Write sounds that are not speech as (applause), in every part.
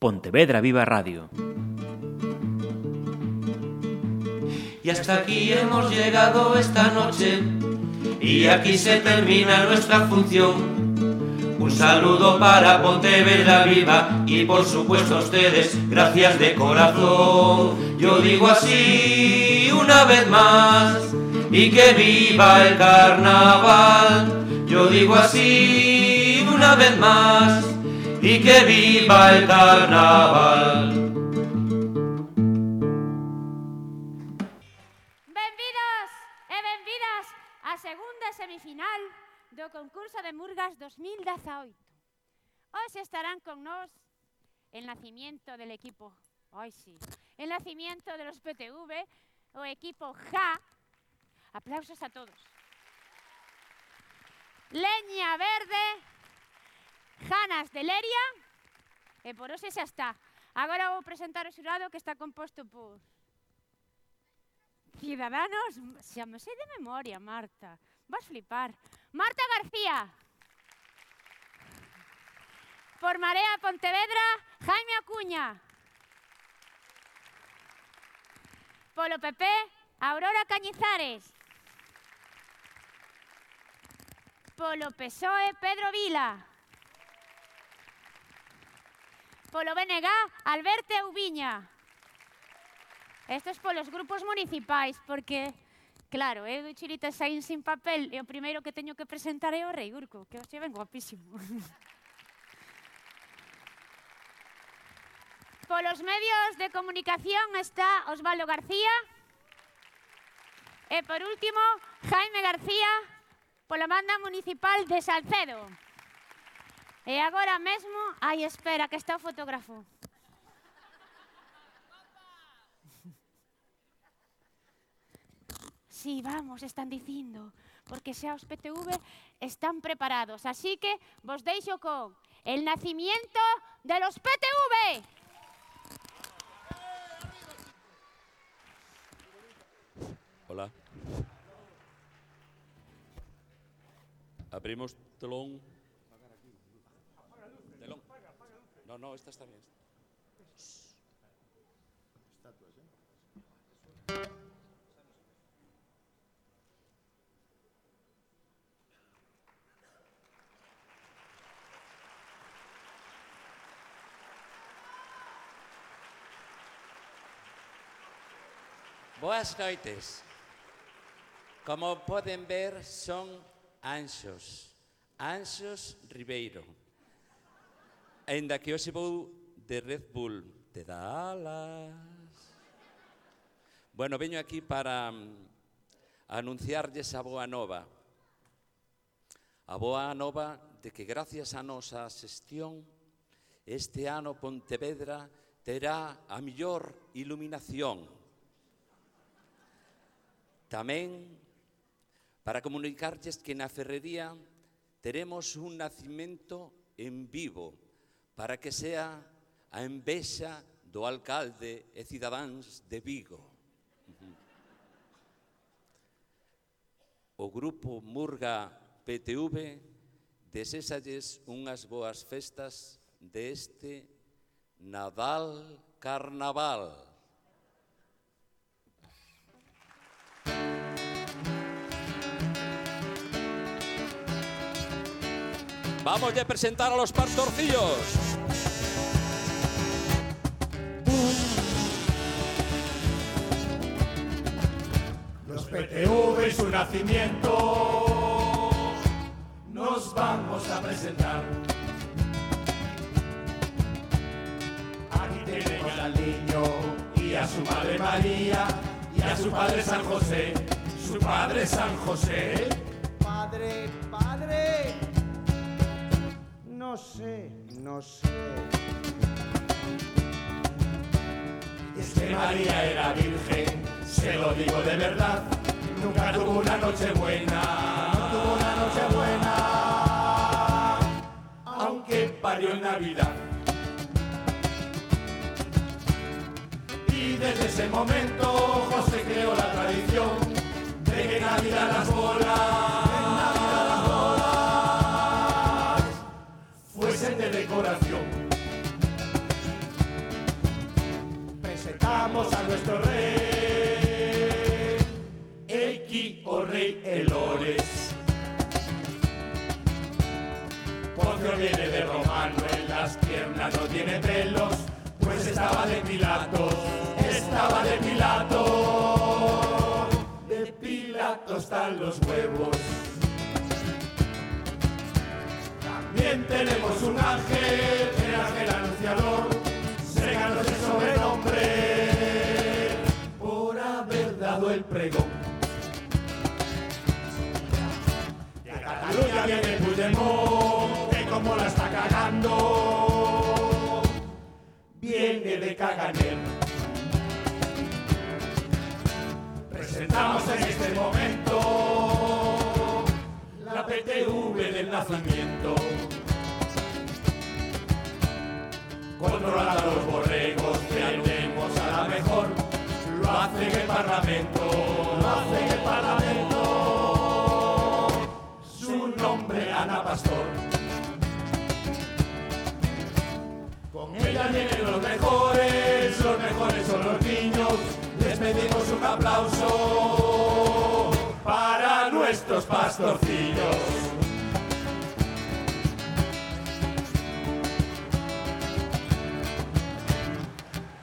Pontevedra Viva Radio. Y hasta aquí hemos llegado esta noche y aquí se termina nuestra función. Un saludo para Pontevedra Viva y por supuesto a ustedes, gracias de corazón. Yo digo así una vez más y que viva el carnaval. Yo digo así una vez más y que viva el carnaval. Benvidos e benvidas á segunda semifinal do concurso de Murgas 2018. Hoxe estarán con nós el nacimiento del equipo, ay sí, el nacimiento de los PTV, o equipo JA. Aplausos a todos. Leña Verde, Janas de Leria, e por hoxe xa está. Agora vou presentar o xurado que está composto por Ciudadanos, xa me sei de memoria, Marta. Vas flipar. Marta García. Por Marea Pontevedra, Jaime Acuña. Polo PP, Aurora Cañizares. Polo PSOE, Pedro Vila. polo BNG, Alberto Ubiña. Esto es polos grupos municipais, porque, claro, eh, eu do Chirita saín sin papel e o primeiro que teño que presentar é o Rei Urco, que hoxe ven guapísimo. (laughs) polos medios de comunicación está Osvaldo García. E por último, Jaime García, pola banda municipal de Salcedo. E agora mesmo hai espera que está o fotógrafo. Sí, vamos, están dicindo, porque xa os PTV están preparados. Así que vos deixo con el nacimiento de los PTV. Hola. Abrimos telón. No, no, esta está bien. Boas noites. Como poden ver, son anxos. Anxos Ribeiro. Ainda que hoxe vou de Red Bull de Dallas. Bueno, veño aquí para mm, anunciarlles a boa nova. A boa nova de que gracias a nosa xestión este ano Pontevedra terá a millor iluminación. Tamén para comunicarlles que na ferrería teremos un nacimento en vivo para que sea a envexa do alcalde e cidadáns de Vigo. O grupo Murga PTV desésalles unhas boas festas deste Nadal Carnaval. Vamos de presentar a los pastorcillos. PTV y su nacimiento nos vamos a presentar. Aquí tenemos al niño y a su madre María y a su padre San José. Su padre San José. Padre, padre. No sé, no sé. Y es que María era virgen, se lo digo de verdad. Nunca tuvo una noche buena, no tuvo una noche buena. Aunque parió en Navidad. Y desde ese momento José creó la tradición de que en Navidad las bolas fuesen de decoración. presentamos a nuestro rey, Rey Elores. Poncio viene de romano, en las piernas no tiene pelos, pues estaba de Pilatos, estaba de Pilato. De Pilato están los huevos. También tenemos un ángel, el ángel anunciador, Puigdemont, que como la está cagando, viene de Caganer. Presentamos en este momento la PTV del nacimiento. Controlando los borregos, tenemos a la mejor. Lo hace el Parlamento, lo hace el Parlamento. Nombre, Ana Pastor. Con ella vienen los mejores, los mejores son los niños. Les pedimos un aplauso para nuestros pastorcillos.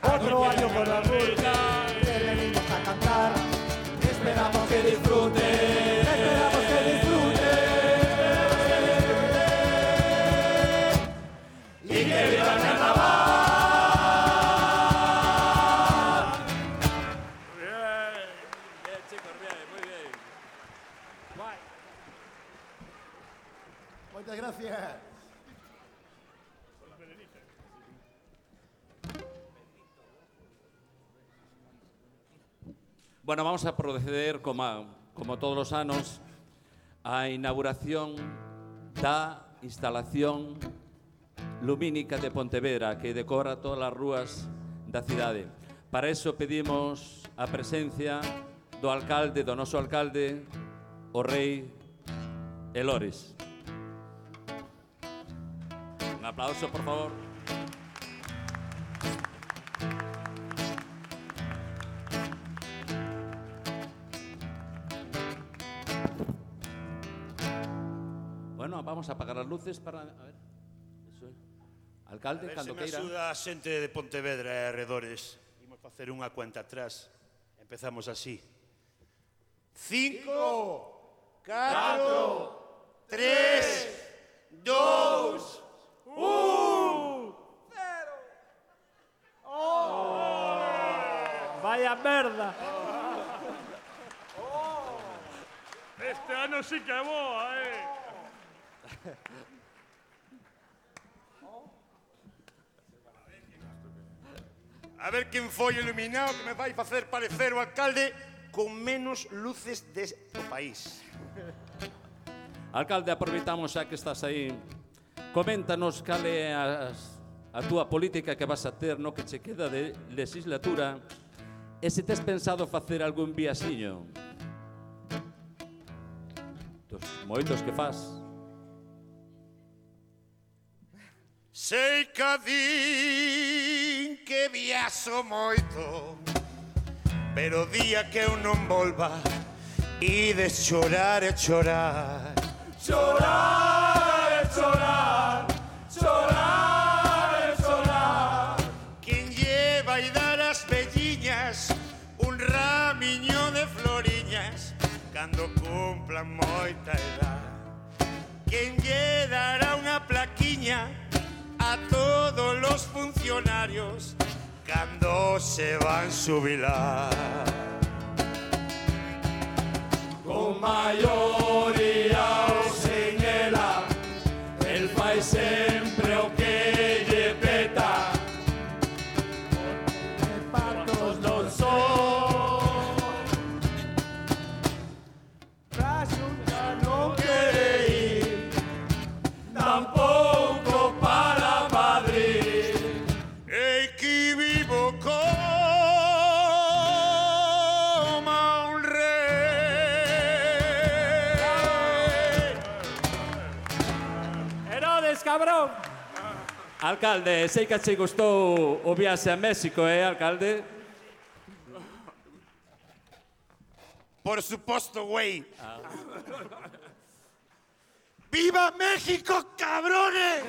Otro año con la ruta, Moitas gracias. Bueno, vamos a proceder, como, a, como todos os anos, a inauguración da instalación lumínica de Pontevedra que decora todas as rúas da cidade. Para eso pedimos a presencia do alcalde, do noso alcalde, o rei Elores. Aplauso, por favor. Bueno, vamos a apagar as luces para... A ver, eso. Alcalde, A ver cando se me queira. axuda a xente de Pontevedra e arredores. Imos facer unha cuenta atrás. Empezamos así. Cinco, catro, tres, dous, un, cero. Oh. oh. Vaya merda. Oh. Oh. Este ano sí que boa, eh. A ver quen foi iluminado que me vai facer parecer o alcalde con menos luces deste país. Alcalde, aproveitamos xa que estás aí Coméntanos cal é as, a túa política que vas a ter no que che queda de legislatura e se tes pensado facer algún viaxiño. Dos moitos que faz. Sei que din que viaxo moito Pero día que eu non volva E de chorar e chorar Chorar cumplan moita edad. Quen lle dará unha plaquiña a todos os funcionarios cando se van subilar? Con maioría ou sen ela el país sempre Alcalde, sei que che gustou o viaxe a México, eh, alcalde? Por suposto, güey. Ah. Viva México, cabrones!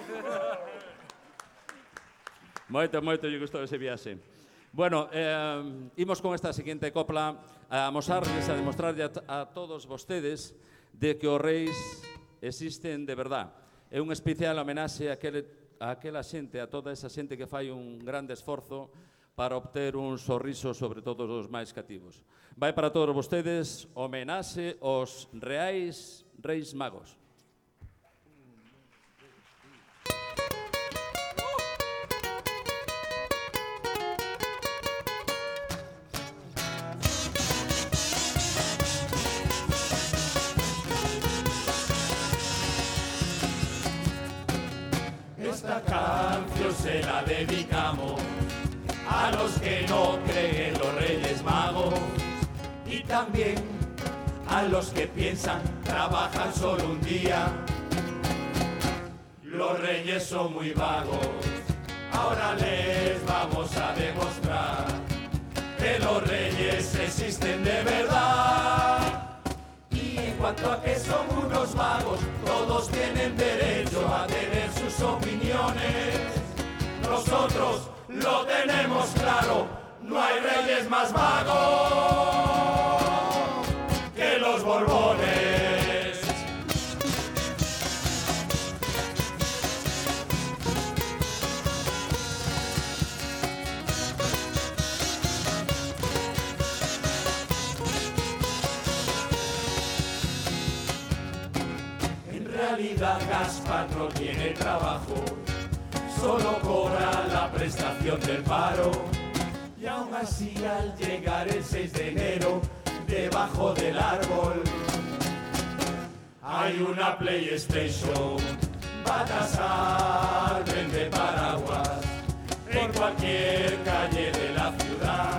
Moito, moito lle gustou ese viaxe. Bueno, eh, imos con esta seguinte copla a amosarles, a demostrarlle a, a todos vostedes de que os reis existen de verdad. É unha especial homenaxe a aquele a aquela xente, a toda esa xente que fai un grande esforzo para obter un sorriso sobre todos os máis cativos. Vai para todos vostedes homenaxe aos reais reis magos. Se la dedicamos a los que no creen en los Reyes Magos y también a los que piensan trabajan solo un día. Los reyes son muy vagos, ahora les vamos a demostrar que los reyes existen de verdad. Y en cuanto a que son unos vagos, todos tienen derecho a tener sus opiniones. Nosotros lo tenemos claro, no hay reyes más vagos que los borbones. En realidad Gaspar no tiene trabajo, solo cobra la prestación del paro. Y aún así al llegar el 6 de enero, debajo del árbol, hay una PlayStation. Baltasar vende paraguas en cualquier calle de la ciudad.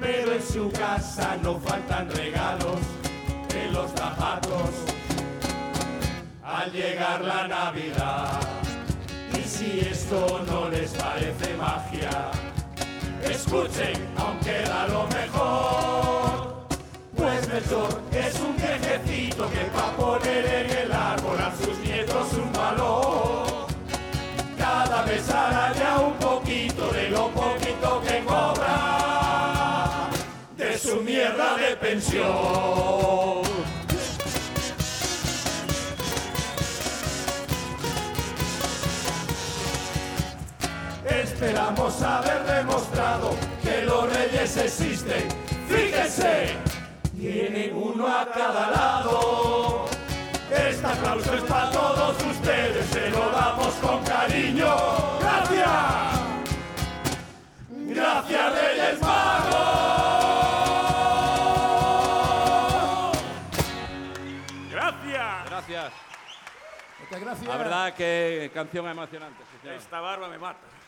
Pero en su casa no faltan regalos en los zapatos al llegar la Navidad. Si esto no les parece magia, escuchen, aunque da lo mejor. Pues Melchor es un viejecito que va a poner en el árbol a sus nietos un valor. Cada vez hará ya un poquito de lo poquito que cobra de su mierda de pensión. Esperamos haber demostrado que los reyes existen. Fíjense, tienen uno a cada lado. Este aplauso es para todos ustedes, se lo damos con cariño. Gracias. Gracias, Reyes Magos. Gracias. Gracias. Moitas gracias. A verdad que canción emocionante. Esta barba me mata.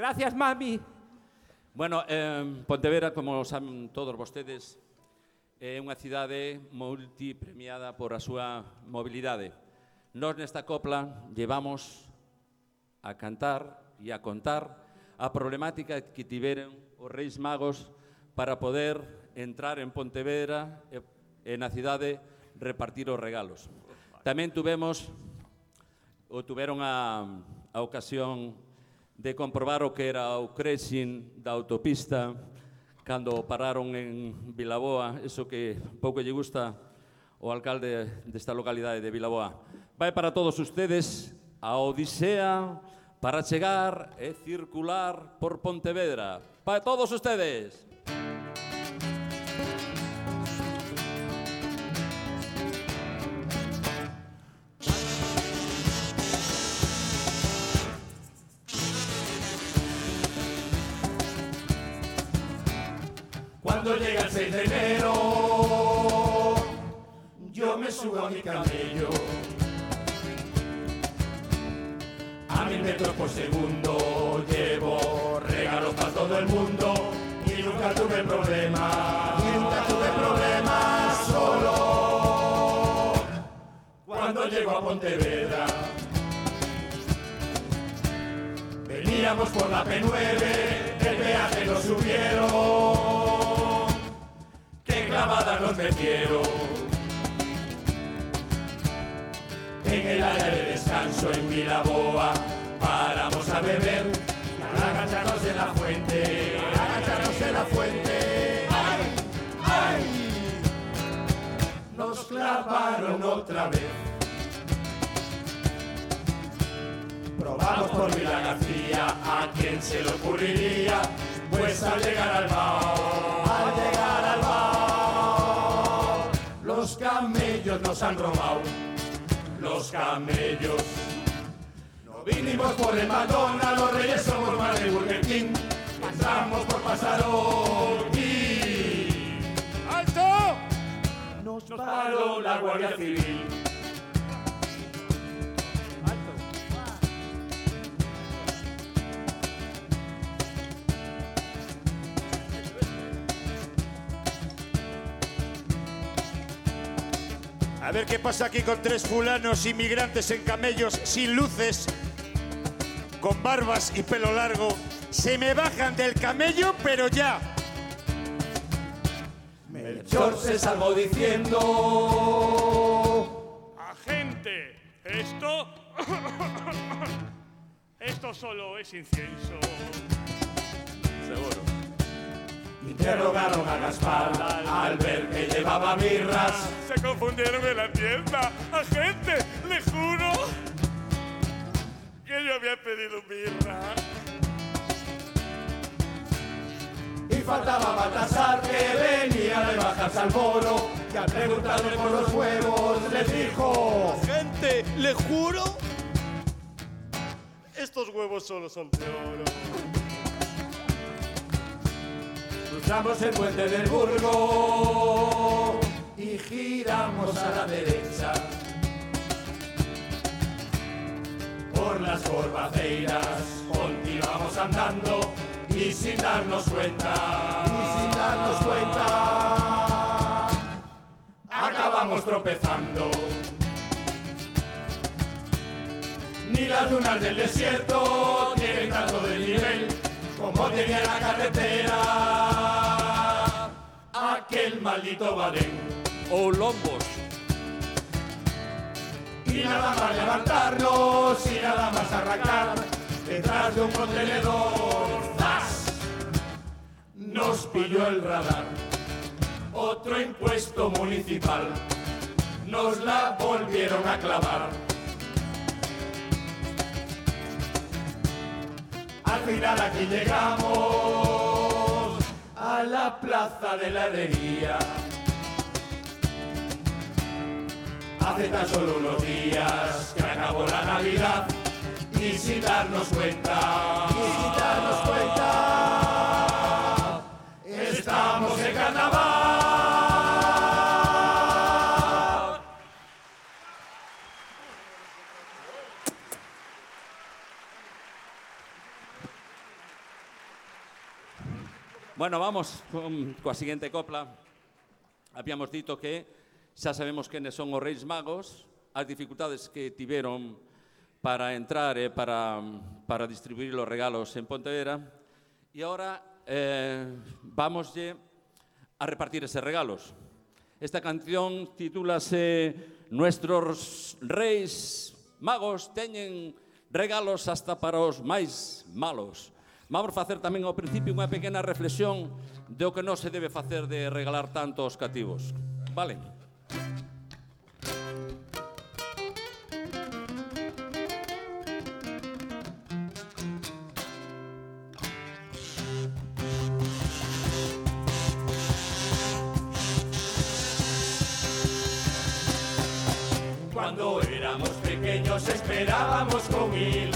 Gracias, mami. Bueno, eh, Pontevedra, como saben todos vostedes, é unha cidade multipremiada por a súa mobilidade. Nos nesta copla llevamos a cantar e a contar a problemática que tiveron os reis magos para poder entrar en Pontevedra e, e na cidade repartir os regalos. Tamén tuvemos ou tuveron a, a ocasión de comprobar o que era o crexin da autopista cando pararon en Vilaboa, eso que pouco lle gusta o alcalde desta localidade de Vilaboa. Vai para todos ustedes a odisea para chegar e circular por Pontevedra. Para todos ustedes. El 6 de enero, yo me subo a mi camello. A mil metros por segundo llevo regalos para todo el mundo y nunca tuve problemas. Y nunca tuve problemas solo. Cuando llego a Pontevedra, veníamos por la P9, el peaje lo subieron. Clavadas nos metieron. En el área de descanso en Vilaboa paramos a beber, a agacharnos en la fuente, a agacharnos en la fuente. ¡Ay! ¡Ay! Nos clavaron otra vez. Probamos por Vila García, ¿a quién se le ocurriría? Pues al llegar al Bao, los camellos nos han robado, los camellos. No vinimos por el McDonald's, los reyes somos más de Burger King, pasamos por Pasarón y... ¡Alto! Nos paró la Guardia Civil. A ver qué pasa aquí con tres fulanos inmigrantes en camellos sin luces, con barbas y pelo largo. Se me bajan del camello, pero ya. Melchor se salvó diciendo... Agente, esto... (laughs) esto solo es incienso. Seguro. Interrogaron a Gaspar al ver que llevaba mirras. Se confundieron en la tienda. Agente, le juro que yo había pedido birra. Y faltaba Baltasar que venía de bajarse al foro. Y al preguntarle por los huevos les dijo... Gente, le juro. Estos huevos solo son de oro. Cruzamos el puente del Burgo y giramos a la derecha. Por las corbaceiras continuamos andando y sin darnos cuenta, y sin darnos cuenta, acabamos tropezando. Ni las lunas del desierto tienen tanto de nivel como tenía la carretera aquel maldito Badén. O lombos. Y nada más levantarnos y nada más arrancar detrás de un contenedor. ¡zas! Nos pilló el radar. Otro impuesto municipal. Nos la volvieron a clavar. Al final aquí llegamos a la plaza de la herrería. Hace tan solo unos días que acabó la Navidad y sin darnos cuenta, y sin darnos cuenta, estamos en carnaval. Bueno, vamos con, coa seguinte copla. Habíamos dito que xa sabemos quenes son os reis magos, as dificultades que tiveron para entrar e eh, para, para distribuir os regalos en Pontevedra. E agora eh, vamoslle a repartir eses regalos. Esta canción titúlase Nuestros reis magos teñen regalos hasta para os máis malos. Vamos facer tamén ao principio unha pequena reflexión de o que non se debe facer de regalar tanto aos cativos. Vale? Cuando éramos pequeños esperábamos con ilusión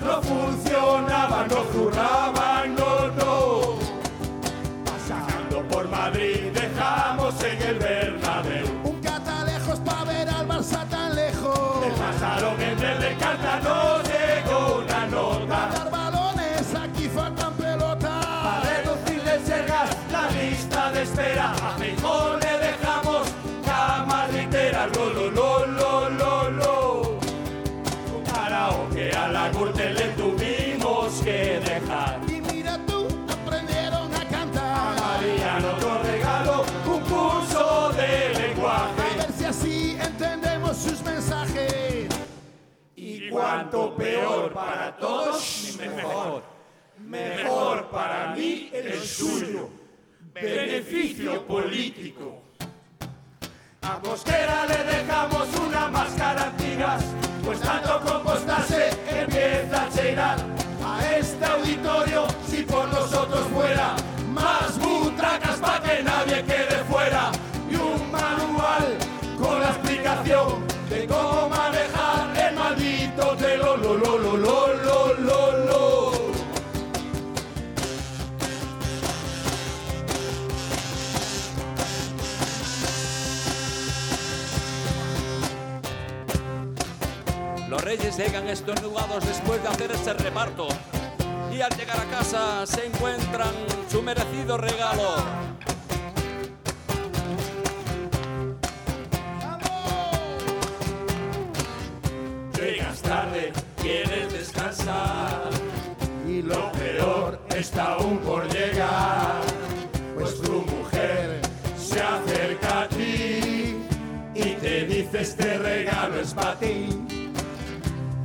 no funcionaba, no jurados. Cuanto peor para todos, mejor. Mejor para mí el suyo. Beneficio político. A Mosquera le dejamos una máscara antigas, pues tanto compostarse empieza a cheirar. A este auditorio, si por nosotros fuera, llegan estornudados después de hacer ese reparto. Y al llegar a casa se encuentran su merecido regalo. Llegas tarde, quieres descansar y lo peor está aún por llegar, pues tu mujer se acerca a ti y te dice este regalo es para ti.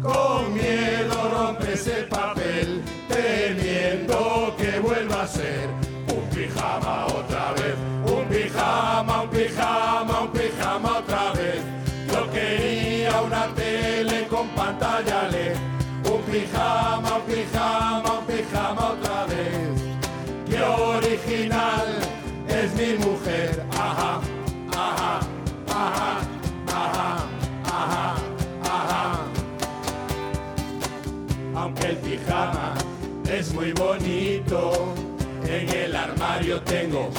Con miedo rompes el papel, temiendo que vuelva a ser un pijama otra vez, un pijama, un pijama, un pijama otra vez. Yo quería una tele con pantalla LED, un pijama, un pijama, un pijama otra vez. Es muy bonito, en el armario tengo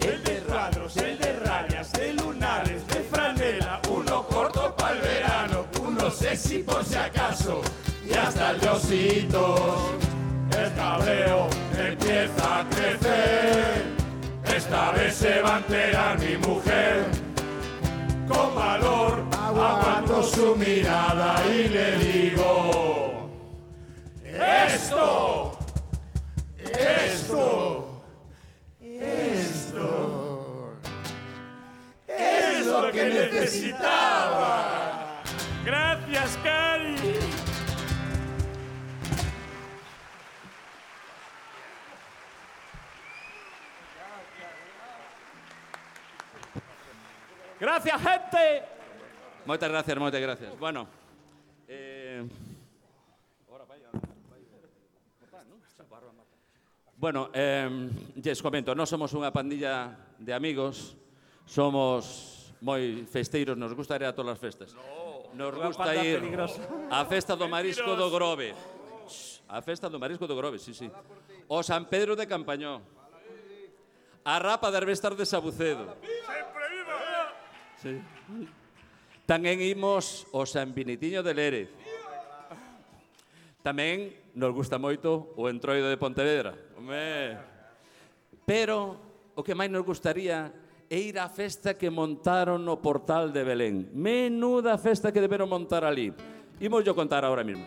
el de cuadros, el de rayas, de lunares, de franela, uno corto para el verano, uno sexy por si acaso, y hasta el osito. El cabreo empieza a crecer, esta vez se va a enterar mi mujer. Con valor aguanto su mirada y le digo, esto, esto, esto es lo que necesitaba. Gracias, Cari. Gracias, gente. Muchas gracias, muchas gracias. Bueno, Bueno, eh, les comento, non somos unha pandilla de amigos, somos moi festeiros, nos gusta ir a todas as festas. No, nos gusta ir peligrosa. a festa do Marisco do Grove. A festa do Marisco do Grove, sí, sí. O San Pedro de Campañón. A rapa de Arbestar de Sabucedo. Sempre viva! Eh! Sí. Tamén imos o San Vinitiño de Lérez. Tamén nos gusta moito o Entroido de Pontevedra. Home. Pero o que máis nos gustaría é ir á festa que montaron no portal de Belén. Menuda festa que deberon montar ali. Imos yo contar agora mesmo.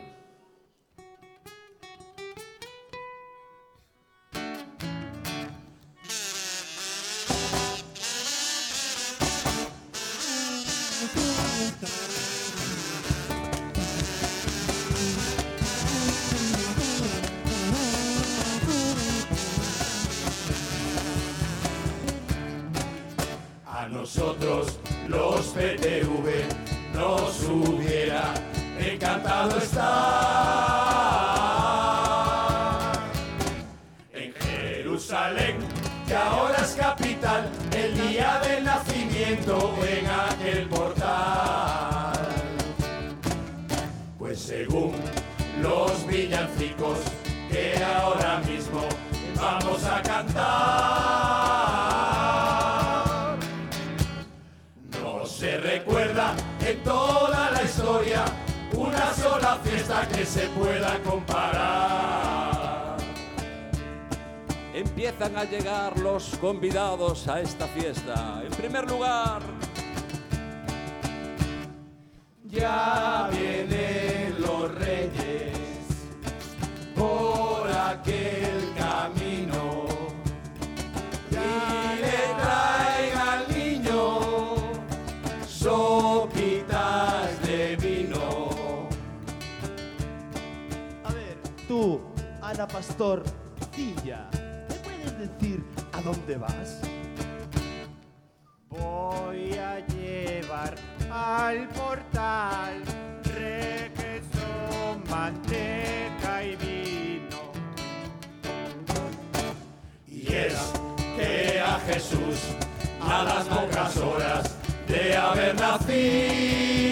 Nosotros los PTV nos hubiera encantado estar en Jerusalén, que ahora es capital, el día del nacimiento en aquel portal. Pues según los villancicos que ahora mismo vamos a cantar. Fiesta que se pueda comparar. Empiezan a llegar los convidados a esta fiesta. En primer lugar, Ya vienen los reyes por aquel camino y le Ana Pastor, Cilla, ¿me puedes decir a dónde vas? Voy a llevar al portal requesón, manteca y vino. Y es que a Jesús a las pocas horas de haber nacido,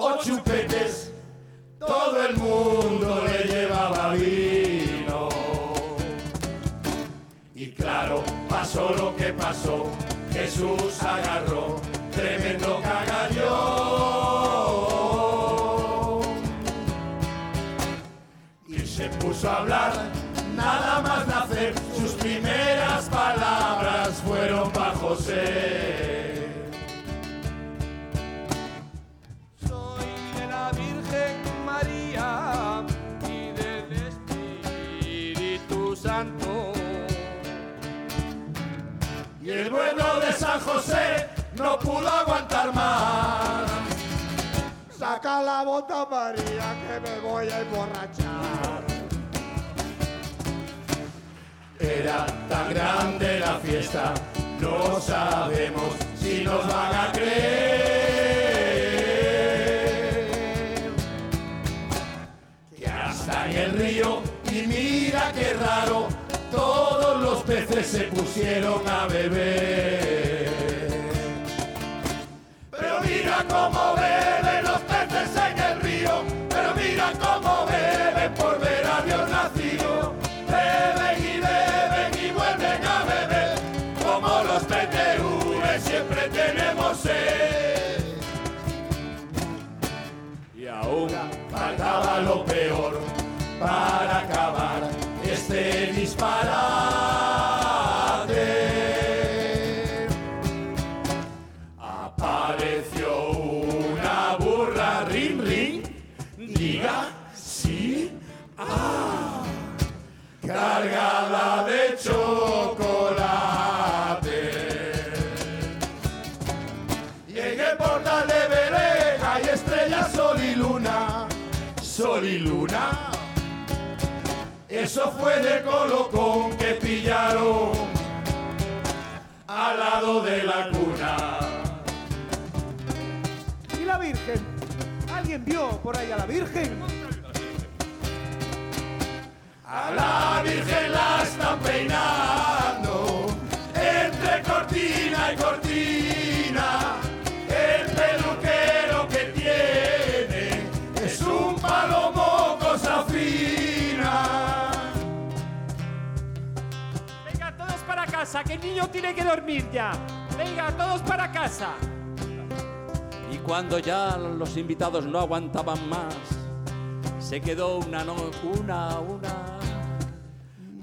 o chupetes, todo el mundo le llevaba vino. Y claro, pasó lo que pasó, Jesús agarró tremendo cagallón. Y se puso a hablar, nada más nacer, sus primeras palabras fueron para José. San José no pudo aguantar más. Saca la bota María que me voy a emborrachar. Era tan grande la fiesta, no sabemos si nos van a creer. Que hasta en el río, y mira qué raro, todos los peces se pusieron a beber. Mira cómo beben los peces en el río, pero mira cómo beben por ver a Dios nacido. Beben y beben y vuelven a beber, como los PTV siempre tenemos sed. Y aún faltaba lo peor para acabar este disparate. Cargada de chocolate. Y en el portal de Belén hay estrellas, sol y luna, sol y luna. Eso fue de colocón que pillaron al lado de la cuna. ¿Y la Virgen? ¿Alguien vio por ahí a la Virgen? A la Virgen la están peinando entre cortina y cortina. El peluquero que tiene es un palomo cosa fina. Venga, todos para casa, que el niño tiene que dormir ya. Venga, todos para casa. y cuando ya los invitados no aguantaban más, se quedó una, no, una, una.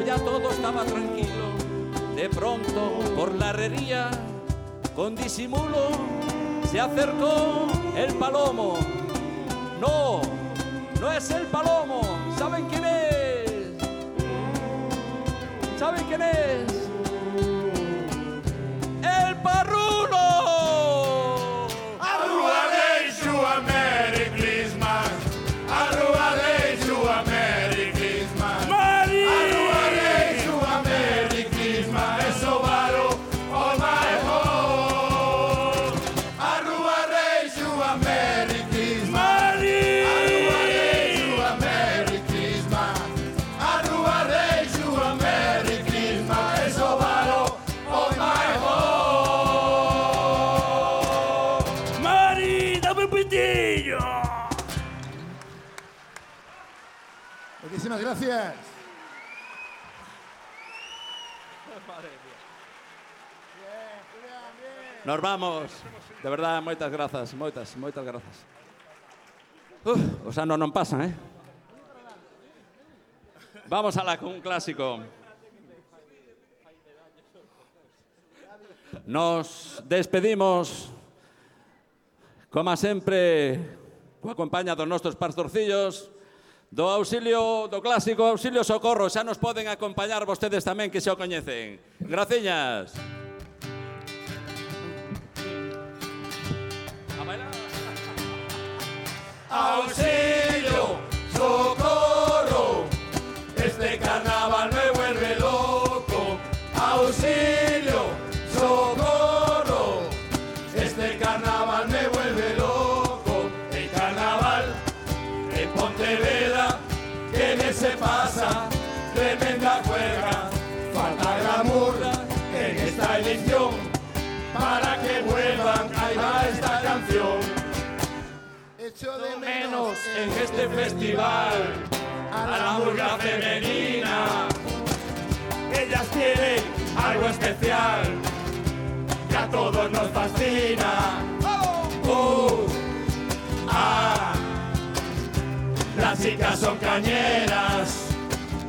ya todo estaba tranquilo, de pronto por la herrería, con disimulo, se acercó el palomo. No, no es el palomo. ¿Saben quién es? ¿Saben quién es? ¡El parrulo! Nos vamos. De verdade, moitas grazas, moitas, moitas grazas. Uf, os anos non pasan, eh? Vamos a la con un clásico. Nos despedimos, como sempre, coa compañía dos nosos pastorcillos, do auxilio do clásico, auxilio socorro, xa nos poden acompañar vostedes tamén que xa o coñecen. Graciñas. Graciñas. Auxilio, socorro, en este festival a la murga femenina. Ellas tienen algo especial que a todos nos fascina. Uh, ah, las chicas son cañeras.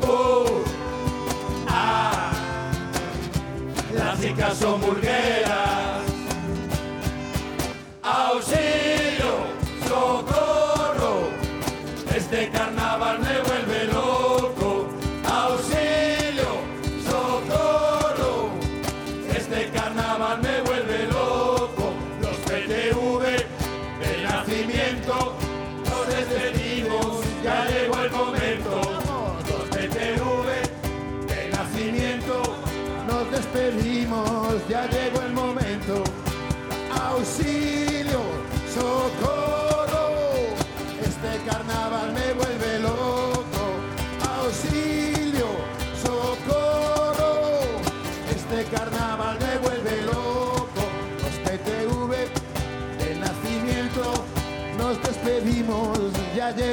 Uh, ah, las chicas son burgueras. Auxilio, socorro,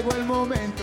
llegó el momento.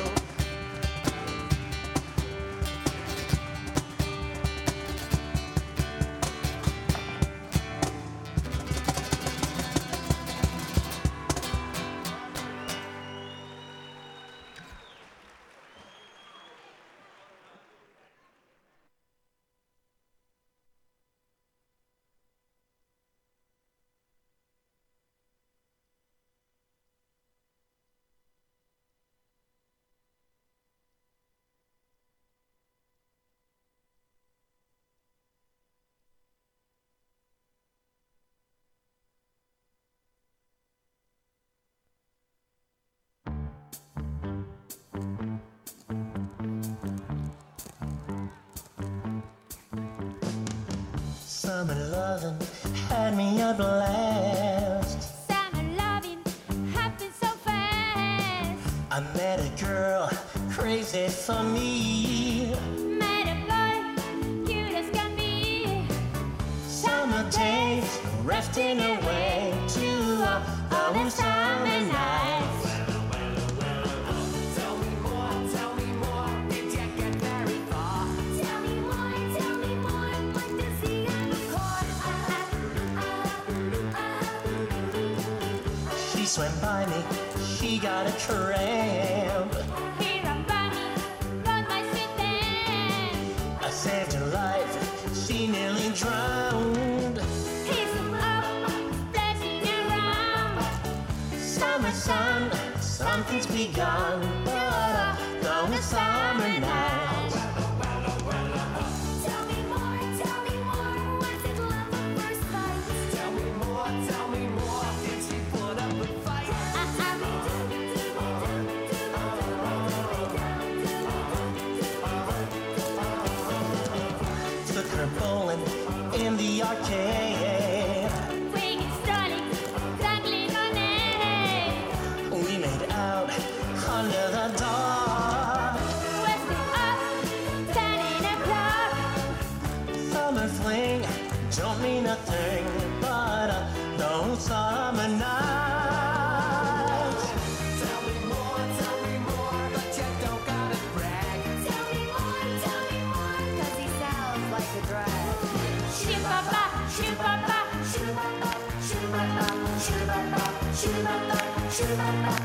Summer loving had me a blast. Summer loving happened so fast. I met a girl crazy for me. Met a boy, cute as can be. Summer days rafting away not a tramp. Here I'm running, run my sedan. I saved her life, she nearly drowned. Here's the up, splashing around. Summer sun, something's begun. Thank you.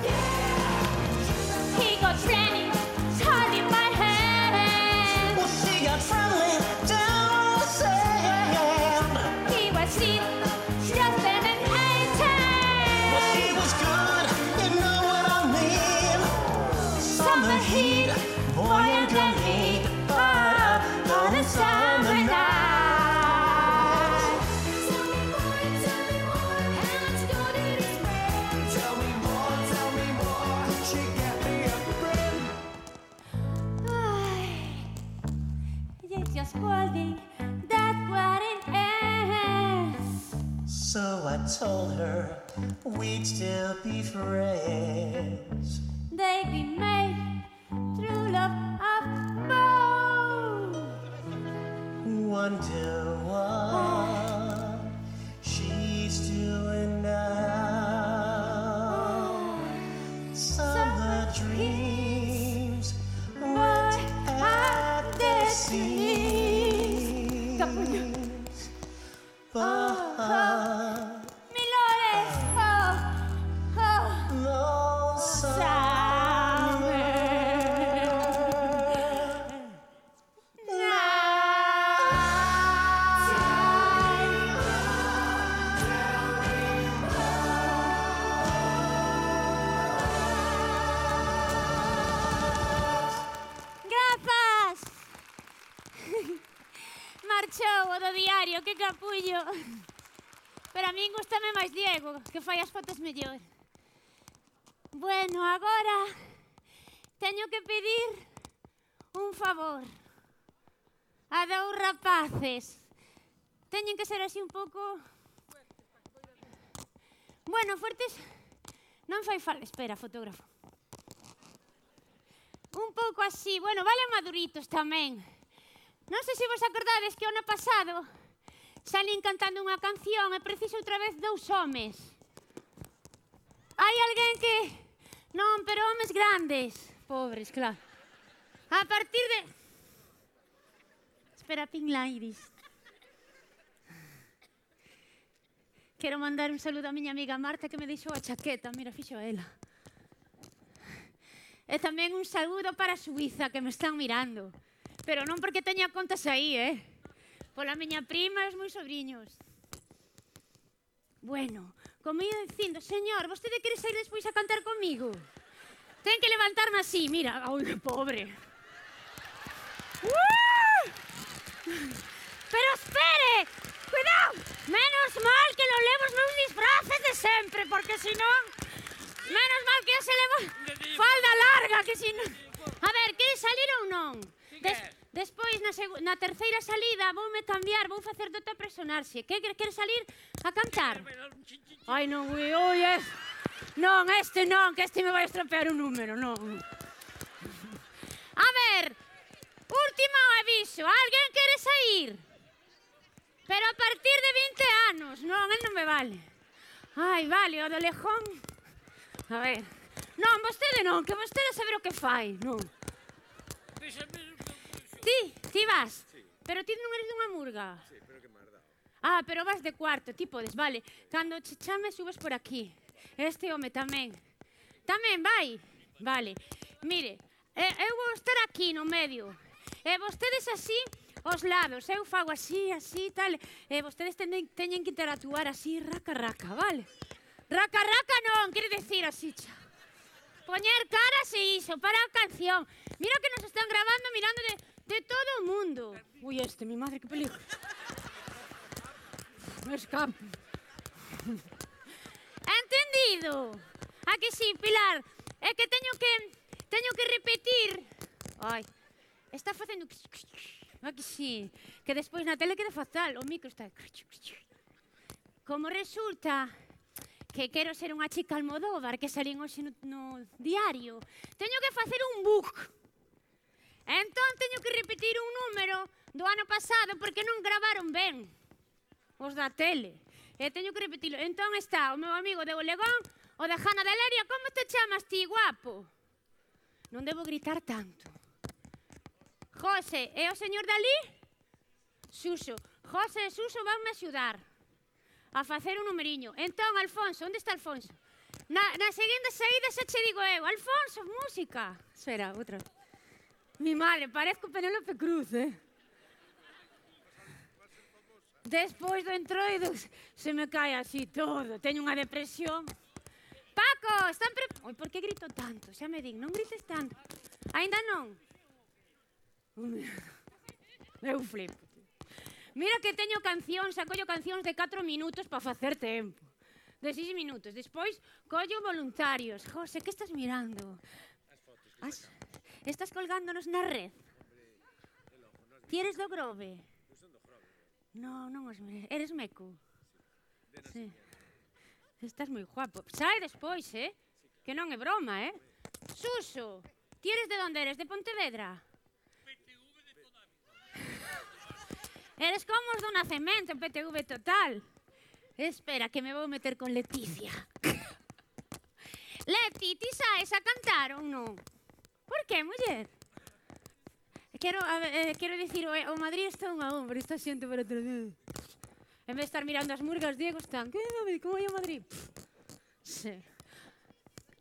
We'd still be friends. They'd be made true love of both. Wonder what que fai as fotos mellor. Bueno, agora teño que pedir un favor a dous rapaces. Teñen que ser así un pouco... Bueno, fuertes... Non fai falta... Espera, fotógrafo. Un pouco así. Bueno, vale maduritos tamén. Non sei se vos acordades que o ano pasado salín cantando unha canción e preciso outra vez dous homes Hai alguén que... Non, pero homes grandes. Pobres, claro. A partir de... Espera, Pinlairis. Quero mandar un saludo a miña amiga Marta que me deixou a chaqueta. Mira, fixo ela. E tamén un saludo para a Suiza que me están mirando. Pero non porque teña contas aí, eh? Pola miña prima e os meus sobrinhos. Bueno, como ia dicindo, señor, vostede quere sair despois a cantar comigo? Ten que levantarme así, mira, ai, que pobre. ¡Uh! Pero espere, cuidado, menos mal que lo levo os meus disfraces de sempre, porque se non... Menos mal que se levo falda larga, que se non... A ver, queres salir ou non? Des... Despois, na, na terceira salida, voume cambiar, vou facer doutor personarse. Que quer salir a cantar? Ai, non, ui, ui, es... Non, este non, que este me vai estropear un número, non. A ver, último aviso, alguén quere sair? Pero a partir de 20 anos, non, el non me vale. Ai, vale, o do lejón. A ver, non, vostede non, que vostede sabe o que fai, non. Ti? Ti vas? Sí. Pero ti non eres dunha murga? Sí, pero que marda. Ah, pero vas de cuarto, ti podes, vale. Cando che chame subes por aquí. Este home tamén. Tamén vai. Vale. Mire, eu vou estar aquí no medio. E vostedes así os lados, eu fago así, así, tal. E vostedes teñen, teñen que interactuar así, raca, raca, vale? Raca, raca non, quere decir así, cha. Poñer caras e iso, para a canción. Mira que nos están grabando mirando de... De todo o mundo. Ui, este, mi madre, que peligro. Me escapo. Entendido. A que sí, Pilar. É que teño que... Teño que repetir. Ai, está facendo... A que sí. Que ah, despois na tele queda fatal. O micro está... Como resulta que quero ser unha chica almodóvar que salín hoxe no, no diario, teño que facer un book Entón teño que repetir un número do ano pasado porque non gravaron ben os da tele. E teño que repetilo. Entón está o meu amigo de Olegón, o de Jana de Leria, como te chamas ti, guapo? Non debo gritar tanto. José, e o señor Dalí? Suso. José e Suso vanme axudar a facer un numeriño. Entón, Alfonso, onde está Alfonso? Na, na seguinte saída xa che digo eu, Alfonso, música. Espera, outra. Mi madre, parezco Penélope Cruz, eh? Despois do entroido se me cae así todo. Teño unha depresión. Paco, están pre... Oi, por que grito tanto? Xa me din, non grites tanto. Ainda non? Eu flipo. Mira que teño cancións, acollo cancións de 4 minutos para facer tempo. De 6 minutos. Despois collo voluntarios. José, que estás mirando? As fotos. As estás colgándonos na red. Ti eres do Grove? No, non os me... Eres meco? Sí. Estás moi guapo. Sai despois, eh? Que non é broma, eh? Suso, ti eres de onde eres? De Pontevedra? De. (laughs) Eres como os do Nacemento, PTV total. Espera, que me vou meter con Leticia. (laughs) Leti, ti saes a cantar ou non? Por que, muller? Quero, a eh, quero dicir, o, o Madrid está un a un, pero esta xente para atrás. En vez de estar mirando as murgas, Diego están, que David, como o Madrid? Sí.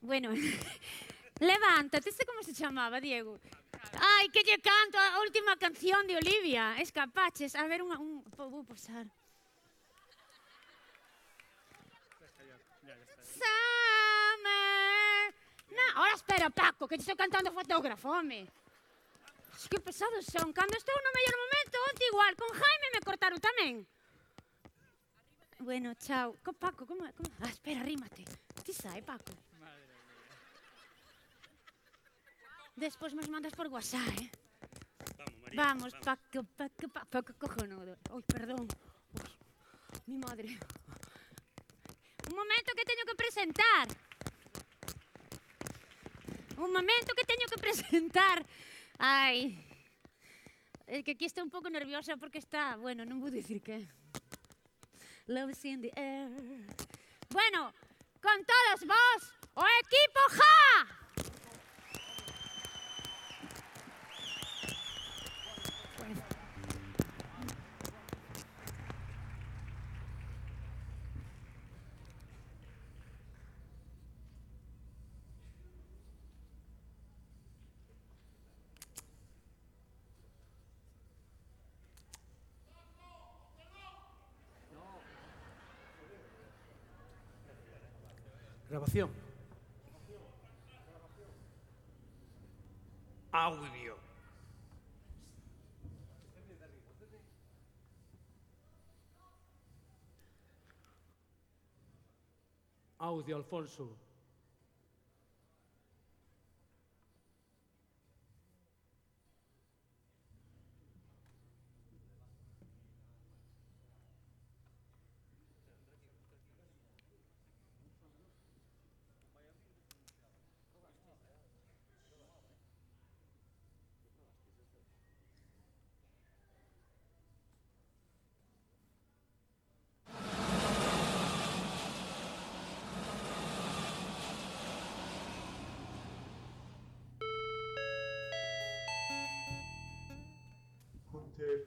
Bueno, (laughs) levántate, este como se chamaba, Diego? Ai, que lle canto a última canción de Olivia. Escapaches, a ver, unha, un, vou posar. Summer. No, ora espera, Paco, que te estou cantando fotógrafo, home. Es que pesados son. Cando estou no mellor momento, onte igual. Con Jaime me cortaron tamén. Bueno, chao. Co Paco, como... como... Ah, espera, rímate. Ti sai, Paco. Despois nos mandas por WhatsApp, eh? Vamos, María, vamos, vamos. Paco, Paco, Paco, Paco, cojonudo. Ui, perdón. Ui, mi madre. Un momento que teño que presentar. Un momento que teño que presentar. Ai. É que aquí estou un pouco nerviosa porque está, bueno, non vou dicir que. Love is in the air. Bueno, con todos vos, o equipo Ja. Grabación. Audio. Audio, Alfonso.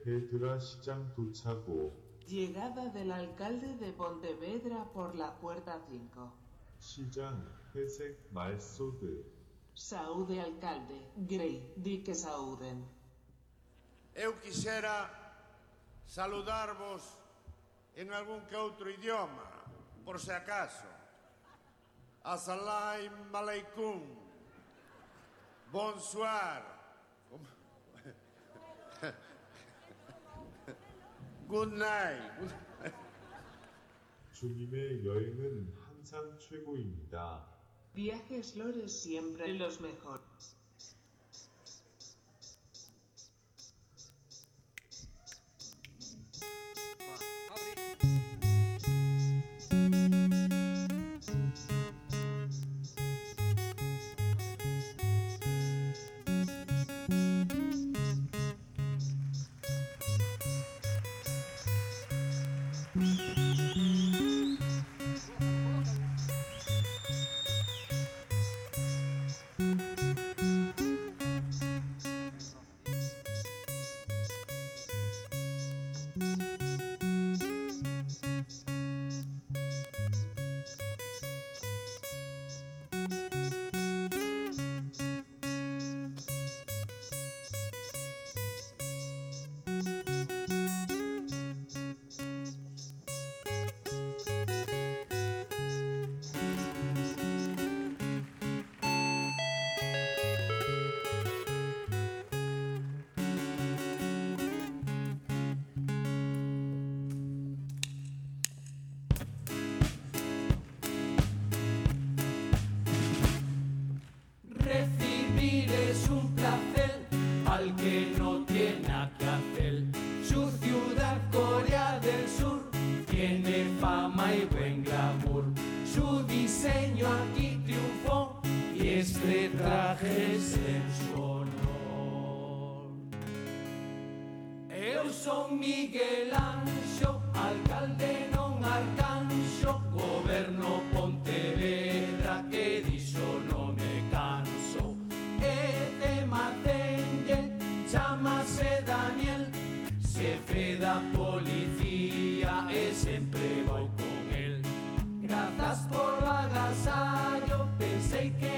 호텔 베드라 시장 도착 후 Llegada del alcalde de Pontevedra por la puerta 5. 시장 회색 말소드 Saúde alcalde. Grey, di que saúden. Eu quixera saludarvos en algún que outro idioma, por se acaso. Assalamu alaikum. Bonsoir. Good night. 주님의 여행은 항상 최고입니다. Viajes Lores siempre los mejores. shaking.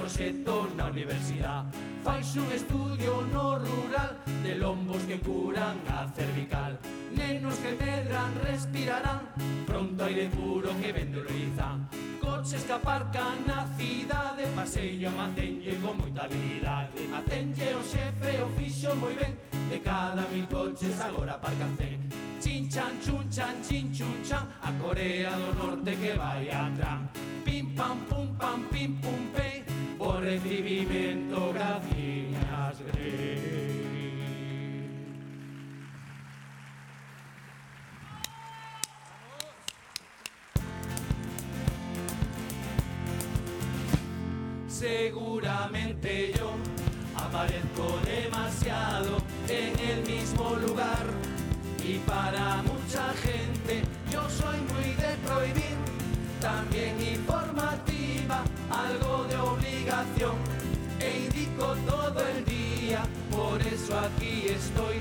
proxecto na universidade Fais un estudio no rural de lombos que curan a cervical. Nenos que medran respirarán. Pronto aire puro que vende o Coches que aparcan na cidade Paseio a Matenlle con moita habilidade Matenlle o xefe o fixo moi ben De cada mil coches agora aparcan cen chun chan chin, chun chan. A Corea do Norte que vai a tram Pim, pam, pum, pam, pim, pum, pe por recibimento gracias. Seguramente yo aparezco demasiado en el mismo lugar y para mucha gente yo soy muy de prohibir, también informativa, algo de obligación e indico todo el día, por eso aquí estoy,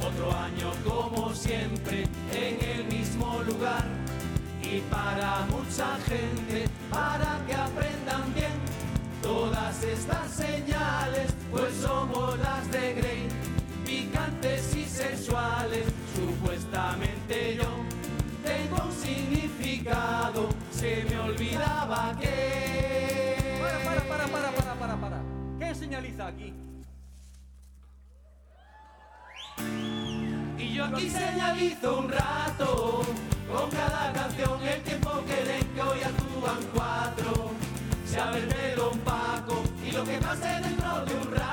otro año como siempre en el mismo lugar. Y para mucha gente, para que aprendan bien todas estas señales, pues somos las de Grey, picantes y sexuales, supuestamente yo se me olvidaba que... Para, para, para, para, para, para, para. ¿Qué señaliza aquí? Y yo aquí señalizo un rato con cada canción el tiempo que den que hoy actúan cuatro. Se abre el melón Paco y lo que pase dentro de un rato.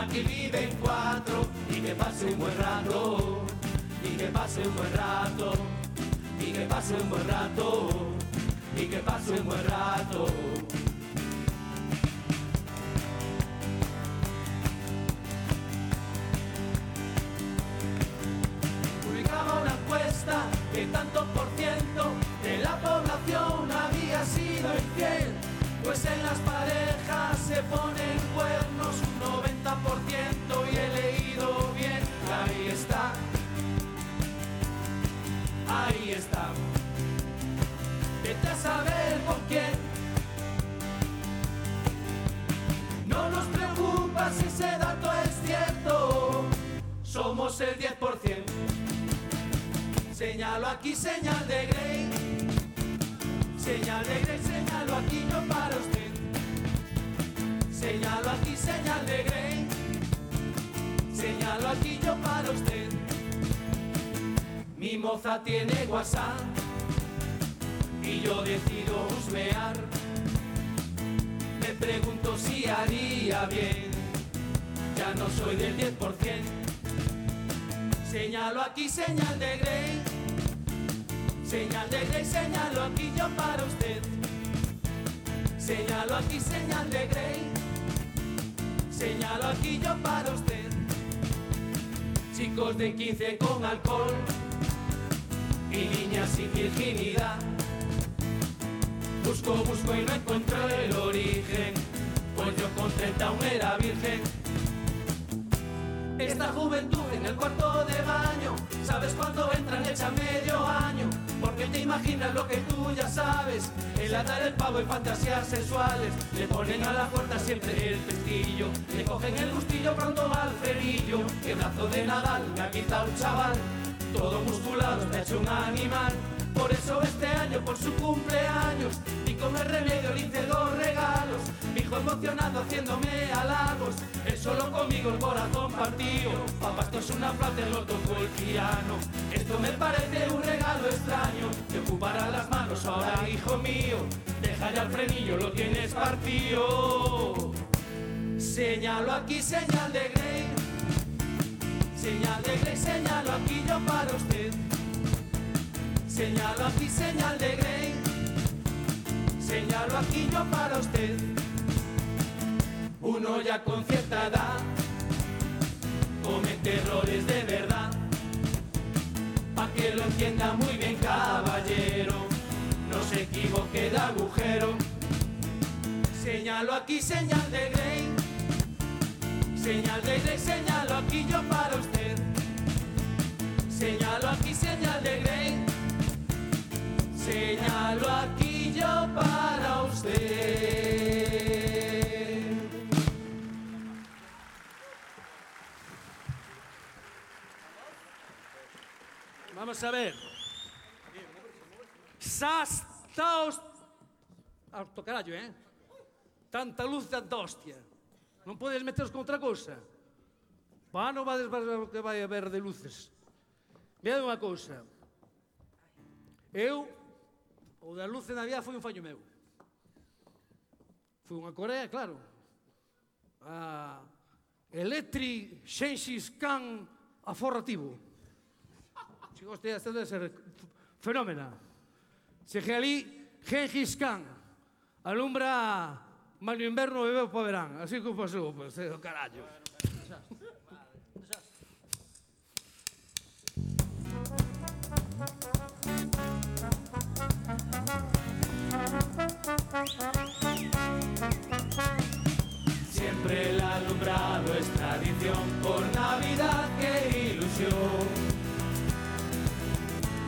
aquí viven cuatro y que pase un buen rato, y que pase un buen rato, y que pase un buen rato, y que pase un buen rato. Publicaba una encuesta que tanto por ciento de la población había sido infiel pues en las parejas se ponen cuernos un 90% y he leído bien. Ahí está. Ahí está. Vete a saber con quién. No nos preocupa si ese dato es cierto. Somos el 10%. Señalo aquí, señal de Grey. Grey, señalo aquí yo para usted. Señalo aquí, señal de Grey. Señalo aquí yo para usted. Mi moza tiene WhatsApp y yo decido husmear. Me pregunto si haría bien, ya no soy del 10%. Señalo aquí, señal de Grey. Señal de Grey, señalo aquí yo para usted. Señalo aquí, señal de Grey. Señalo aquí yo para usted. Chicos de 15 con alcohol y niñas sin virginidad. Busco, busco y no encuentro el origen, pues yo con 30 aún era virgen. Esta juventud en el cuarto de baño, ¿sabes cuándo entran? Echa medio año, porque te imaginas lo que tú ya sabes. El atar el pavo y fantasías sexuales, le ponen a la puerta siempre el pestillo, le cogen el gustillo pronto al ferillo. Que brazo de Nadal me ha quitado un chaval, todo musculado me ha hecho un animal. Por eso este año, por su cumpleaños, y con el remedio le hice dos regalos. Mi hijo emocionado haciéndome halagos, él solo conmigo el corazón partido. Papá, esto es una flauta, lo tocó el piano. Esto me parece un regalo extraño, te ocupará las manos ahora, hijo mío. Deja ya el frenillo, lo tienes partido. Señalo aquí, señal de Grey. Señal de Grey, señalo aquí yo para usted. Señalo aquí, señal de Grey. Señalo aquí yo para usted. Uno ya con cierta edad comete errores de verdad. Pa' que lo entienda muy bien, caballero. No se equivoque de agujero. Señalo aquí, señal de Grey. Señal de Grey, señalo aquí yo para usted. Señalo aquí, señal de Grey. Señalo aquí yo para usted. Vamos a ver. Sastaos... Alto ah, carallo, eh? Tanta luz, tanta hostia. Non podes meteros con outra cousa. Va, non vades o que vai haber de luces. Veade unha cousa. Eu O da luz de Navidad foi un fallo meu. Foi unha Corea, claro. A Electric Xenxis Can aforrativo. Chegou este a ser fenómena. Chegou ali Genghis Khan. Alumbra Mario Inverno e veo para verán. Así que pasou, pues, o carallo. Vale. Siempre el alumbrado es tradición por Navidad, qué ilusión.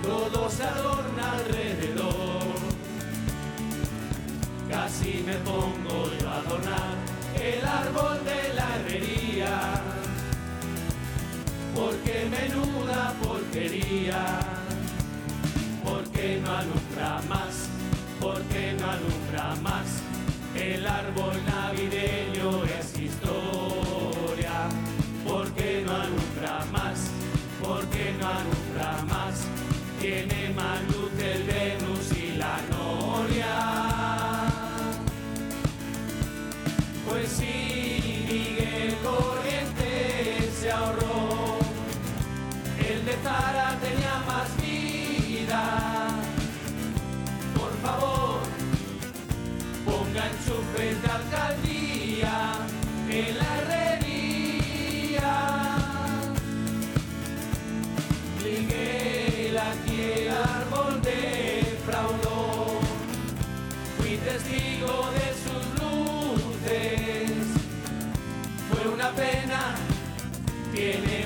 Todo se adorna alrededor. Casi me pongo yo a adornar el árbol de la herrería. Porque menuda porquería. Porque no alumbra más, porque no alumbra más. El árbol navideño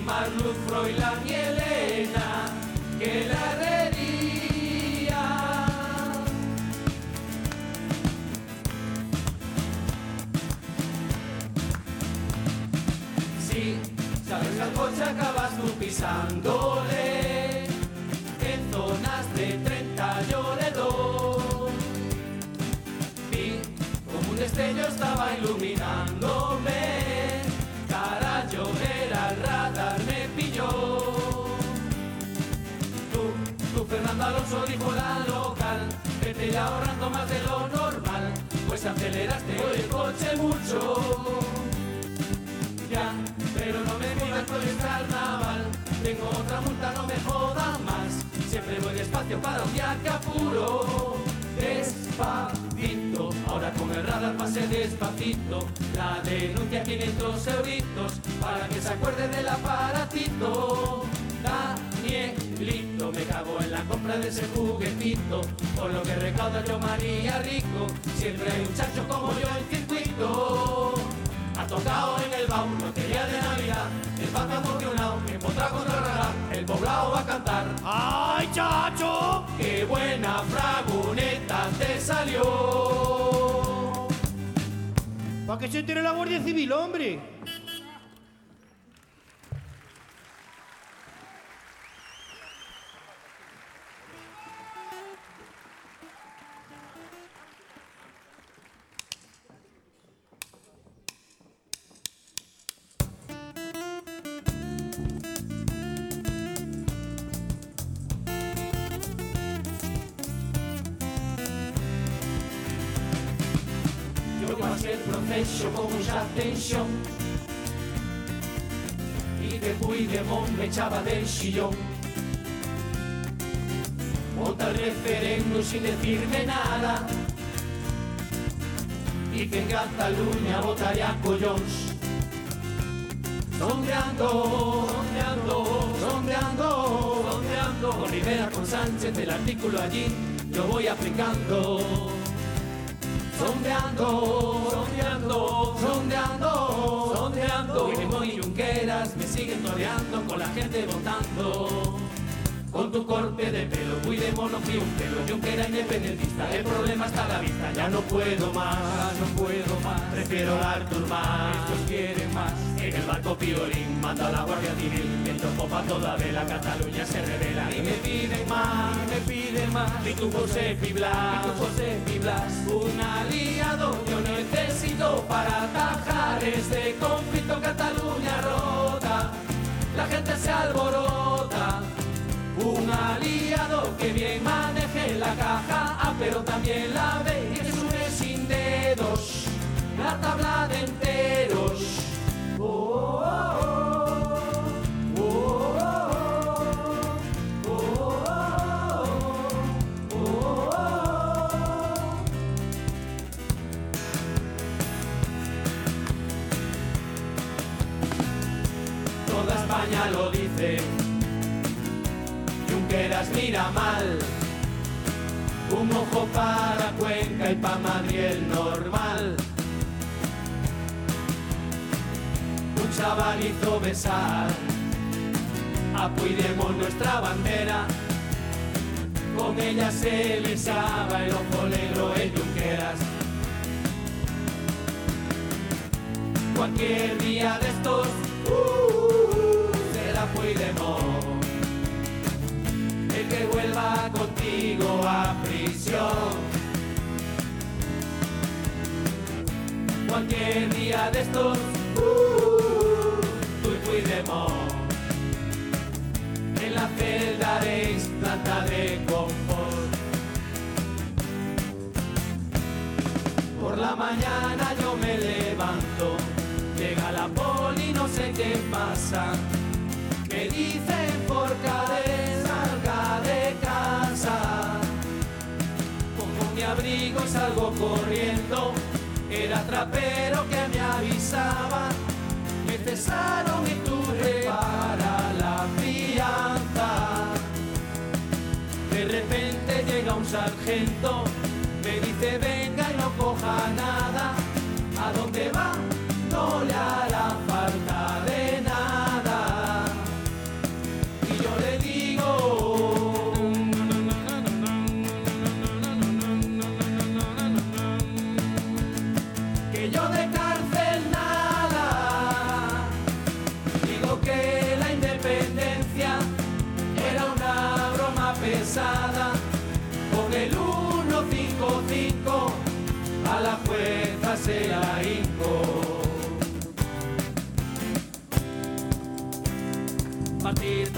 más luz Froilán y Elena que la herrería. Sí, sabes al coche acabas tú pisándole en zonas de 30 yo le como un destello estaba iluminándome. Alonso dijo la local, vete ya ahorrando más de lo normal, pues aceleraste hoy el coche mucho. Ya, pero no me digas por el carnaval, tengo otra multa, no me jodan más, siempre voy despacio para un que apuro. Despacito, ahora con el radar pase despacito, la denuncia 500 euritos, para que se acuerde del aparatito. Me cago en la compra de ese juguetito, por lo que recauda yo María Rico, siempre hay un chacho como yo en circuito. Ha tocado en el baúl lotería de Navidad, el un lado, que podrá contrarrará, el poblado va a cantar. ¡Ay, chacho! ¡Qué buena fraguneta te salió! ¿Para qué se entere la Guardia Civil, hombre? Proceso con mucha tensión y que Puigdemont me echaba del sillón. Vota el referéndum sin decirme nada y que en Cataluña votaría collons. Sondeando, sondeando, sondeando, sondeando. Con Rivera, con Sánchez, el artículo allí, yo voy aplicando. Sondeando, sondeando, sondeando, sondeando. Guillermo y Junqueras me siguen toreando con la gente votando. Con tu corte de pelo, cuidemos no fui un pelo, Junquera independentista, el problema está a la vista, ya no puedo más, no puedo más, prefiero la Artur más, estos quieren más, en el barco Piolín manda la Guardia Civil, viento popa toda vela, Cataluña se revela. Y me piden más, y me piden más, y tu José Blas, y tu José un aliado yo necesito para atajar este conflicto Cataluña rota, la gente se alborota. Un aliado que bien maneje la caja, ah, pero también la ve y que sube sin dedos la tabla de enteros. Oh, oh, oh, oh, oh, oh. Toda España lo dice. Junqueras mira mal. Un ojo para Cuenca y pa' Madrid el normal. Un chaval hizo besar a nuestra bandera. Con ella se besaba el ojo negro en Junqueras. Cualquier día de estos uh, será Puigdemont el que vuelva contigo a prisión. Cualquier día de estos, uh, tú y Puigdemont, en la celda haréis planta de confort. Por la mañana yo me levanto, llega la poli, no sé qué pasa. Me dicen por cadena y salgo corriendo. Era trapero que me avisaba. Me cesaron y tuve para la fianza. De repente llega un sargento, me dice venga y no coja nada. ¿A dónde va? No le hará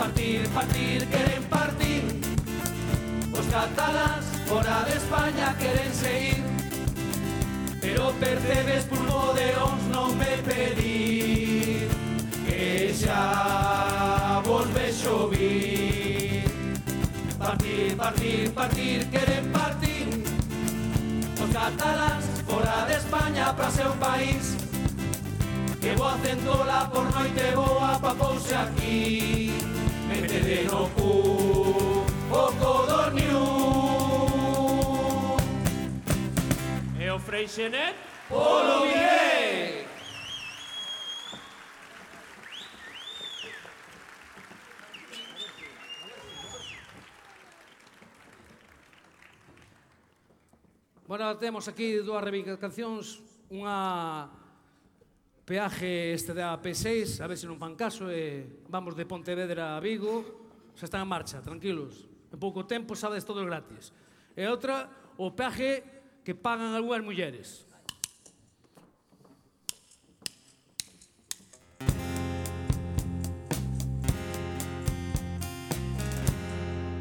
Partir, partir, queren partir. Os catalans fora de España queren seguir. Pero percebes pulmo de ons non me pedir Que xa volve xovir Partir, partir, partir, queren partir. Os catalans fora de España para seu país Que vou centola por noite boa pa pouse aquí. Freixenet polo Olovier! Bueno, temos aquí dúas reivindicacións, unha peaje este da P6, a ver se non fan caso, e vamos de Pontevedra a Vigo, xa están en marcha, tranquilos. En pouco tempo sabes todo gratis. E outra, o peaje que pagan algunhas mulleres.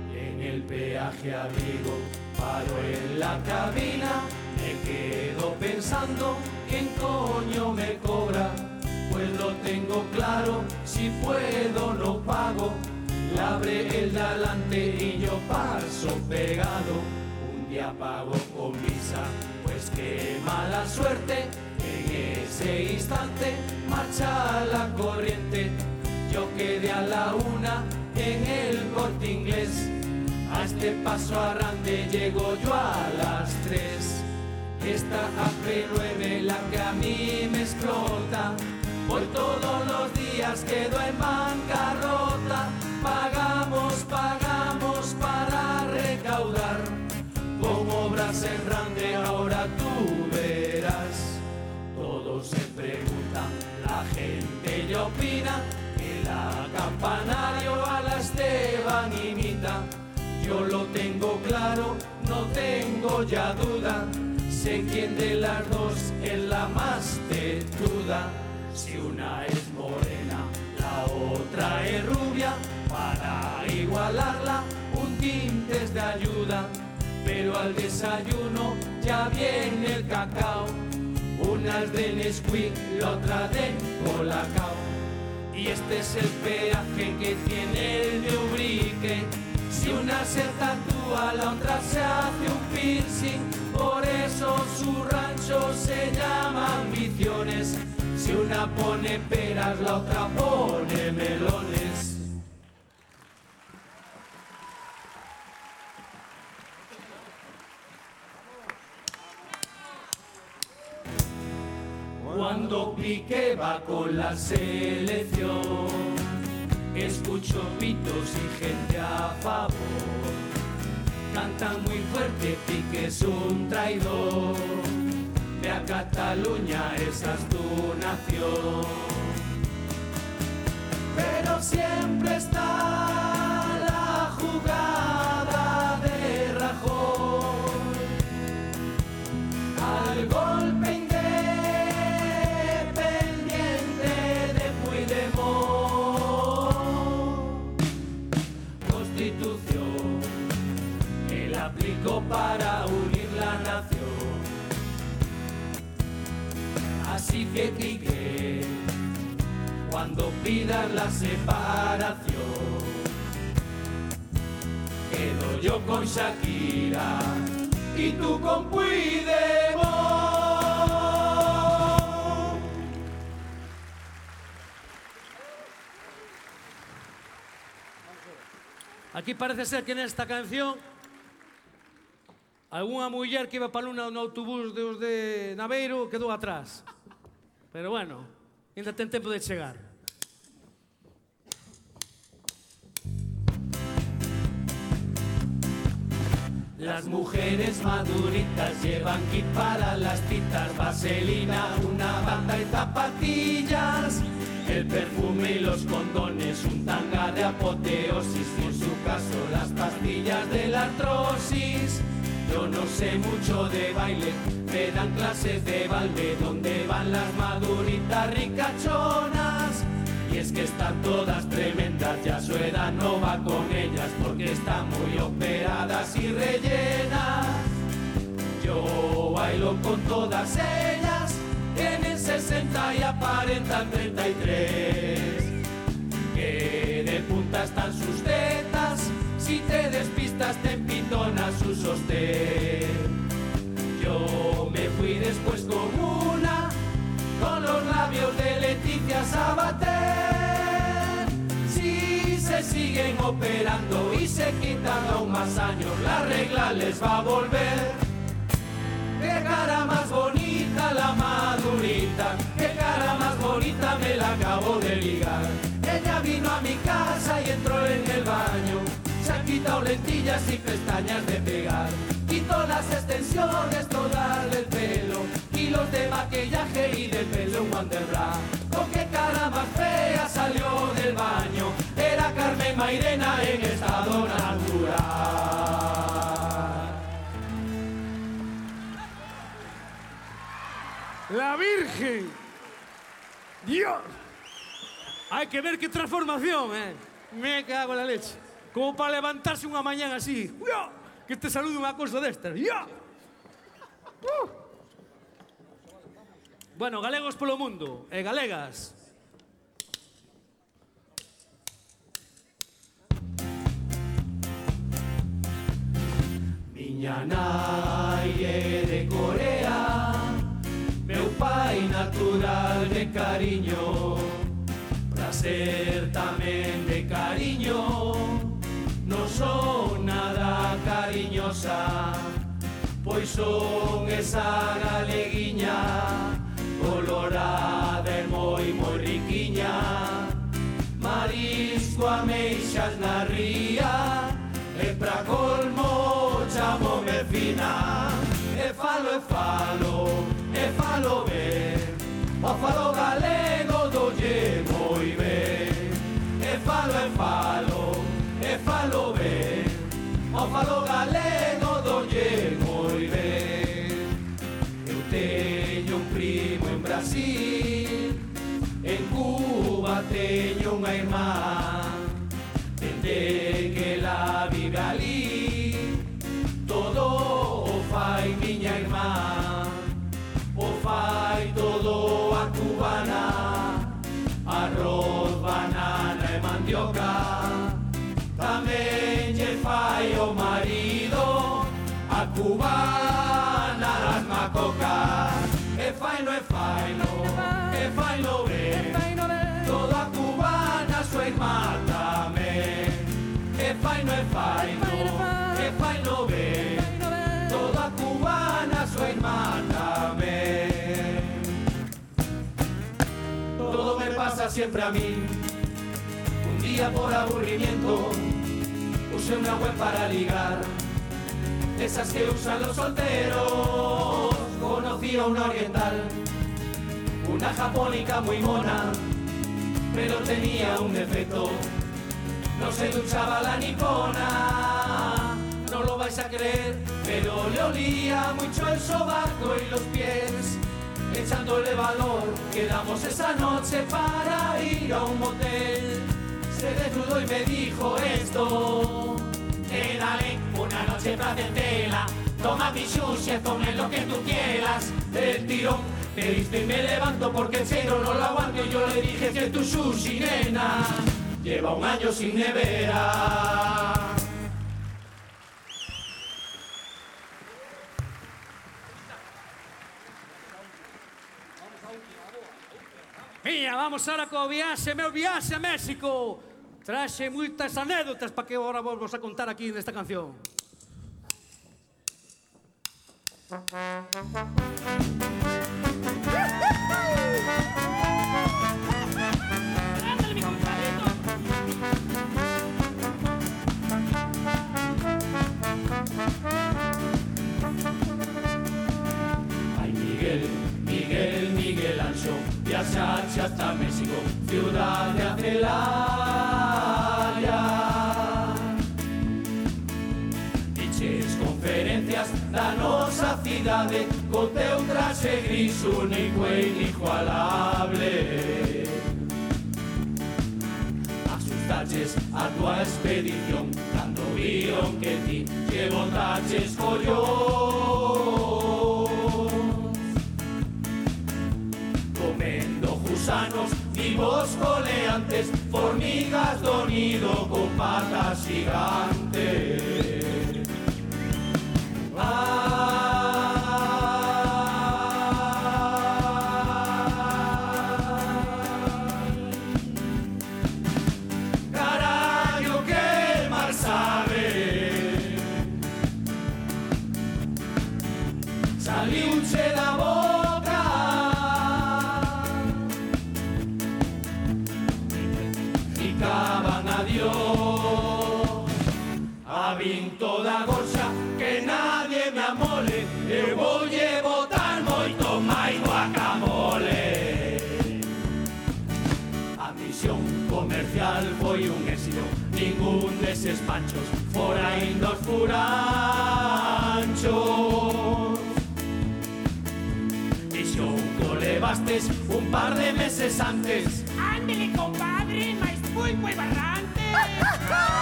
En el peaje a Vigo paro en la cabina Me quedo pensando quién coño me cobra Pues lo tengo claro, si puedo no pago. Abre el de adelante y yo paso pegado. Un día pago con visa, pues qué mala suerte. En ese instante marcha la corriente. Yo quedé a la una en el corte inglés. A este paso arrande llego yo a las tres. Esta AP9 la que a mí me explota. Por todos los días quedo en bancarrota. Pagamos, pagamos para recaudar. Con obras en rande ahora tú verás. Todos se preguntan, la gente ya opina que la campanario a la Esteban imita. Yo lo tengo claro, no tengo ya duda. Sé quién de las dos es la más tetuda. Si una es morena, la otra es rubia. Para igualarla, un tinte es de ayuda. Pero al desayuno ya viene el cacao. Una es de Nesquik, la otra de Colacao. Y este es el peaje que tiene el de Ubrique. Si una se tatúa, la otra se hace un piercing. Por eso su rancho se llama Ambiciones. Si una pone peras, la otra pone melones. Cuando Piqué va con la selección Escucho pitos y gente a favor. Cantan muy fuerte, Piqué es un traidor. Ve a Cataluña, esa es tu nación. Pero siempre está para unir la nación. Así que Quique, cuando pidas la separación, quedo yo con Shakira y tú con Puigdemont. Aquí parece ser que nesta canción algunha muller que iba para Luna no autobús de os de Naveiro quedou atrás. Pero bueno, ainda ten tempo de chegar. Las mujeres maduritas llevan kit para las citas, vaselina, una banda y zapatillas. El perfume y los condones, un tanga de apoteosis en su caso las pastillas de la artrosis. Yo no sé mucho de baile, Me dan clases de balde donde van las maduritas ricachonas. Y es que están todas tremendas, ya su edad no va con ellas porque están muy operadas y rellenas. Yo bailo con todas ellas, tienen 60 y aparentan 33. Que de punta están sus tetas, si te despistas te empintona su sostén. Yo me fui después con una, con los labios de Leticia Sabater. Si se siguen operando y se quitan aún más años, la regla les va a volver. Qué cara más bonita la madurita, qué cara más bonita me la acabo de ligar. Ella vino a mi casa y entró en el ha quitado lentillas y pestañas de pegar. Quitó las extensiones, todas del pelo, kilos de maquillaje y del pelo un wonderbra. Con qué cara más fea salió del baño, era Carmen Mairena en estado natural. La Virgen. Dios. Hay que ver qué transformación, eh. Me cago en la leche. Como para levantarse unha mañana así. Uia! Que te salude unha cosa destas. Uia! Uh! Bueno, galegos polo mundo e galegas. Miña nai é de Corea Meu pai natural de cariño Pra ser tamén de cariño son nada cariñosa Pois son esa galeguiña Colorada e moi moi riquiña. Marisco ameixas na ría E pra colmo chamome fina. E falo e falo, e falo ben O falo ben teño unha irmá siempre a mí. Un día por aburrimiento Usé una web para ligar. Esas que usan los solteros Conocí a una oriental. Una japónica muy mona Pero tenía un defecto. No se duchaba la nipona No lo vais a creer Pero le olía mucho el sobaco y los pies Echándole valor. Quedamos esa noche para ir a un motel. Se desnudó y me dijo esto. Eh, dale, una noche placentera Toma mi sushi, ponle lo que tú quieras. El tirón me diste y me levanto porque el cero no lo aguanto. Y yo le dije que tu sushi, nena. Lleva un año sin nevera Iña, vamos ahora co viaxe, meu viaxe a México. Traxe moitas anécdotas para que agora vos a contar aquí nesta canción. Ay, viajarci hasta México, ciudad de Acelaya. Diches conferencias danos a cidade co teu traxe gris único e inigualable. Asustaches a tua expedición, tanto guión que ti, que botaches collón. Gusanos vivos coleantes Formigas do nido con patas gigantes. Carallo foi un éxito Ningún deses panchos fora indos furanchos. Dixo que levastes un par de meses antes. Ándele, compadre, pulpo e barrante. (laughs)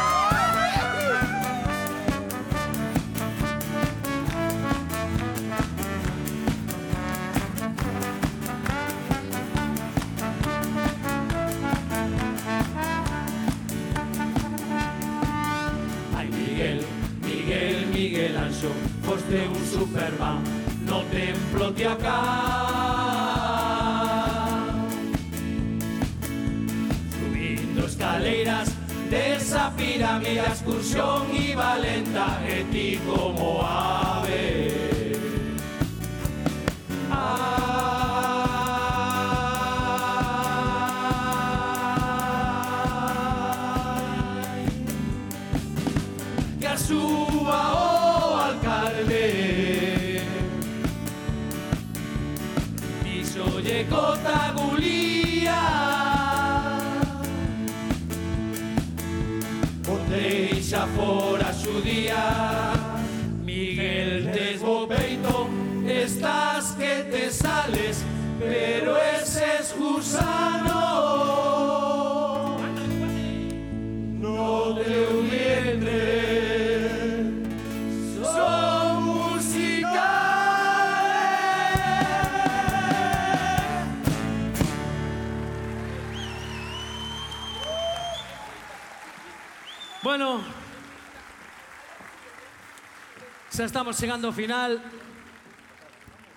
Foste un superman no templo de acá. Subindo escaleiras desa pirámide a excursión y valenta E ti deixa fora xudía Miguel tes bo peito Estás que te sales Pero eses gusanos Xa estamos chegando ao final.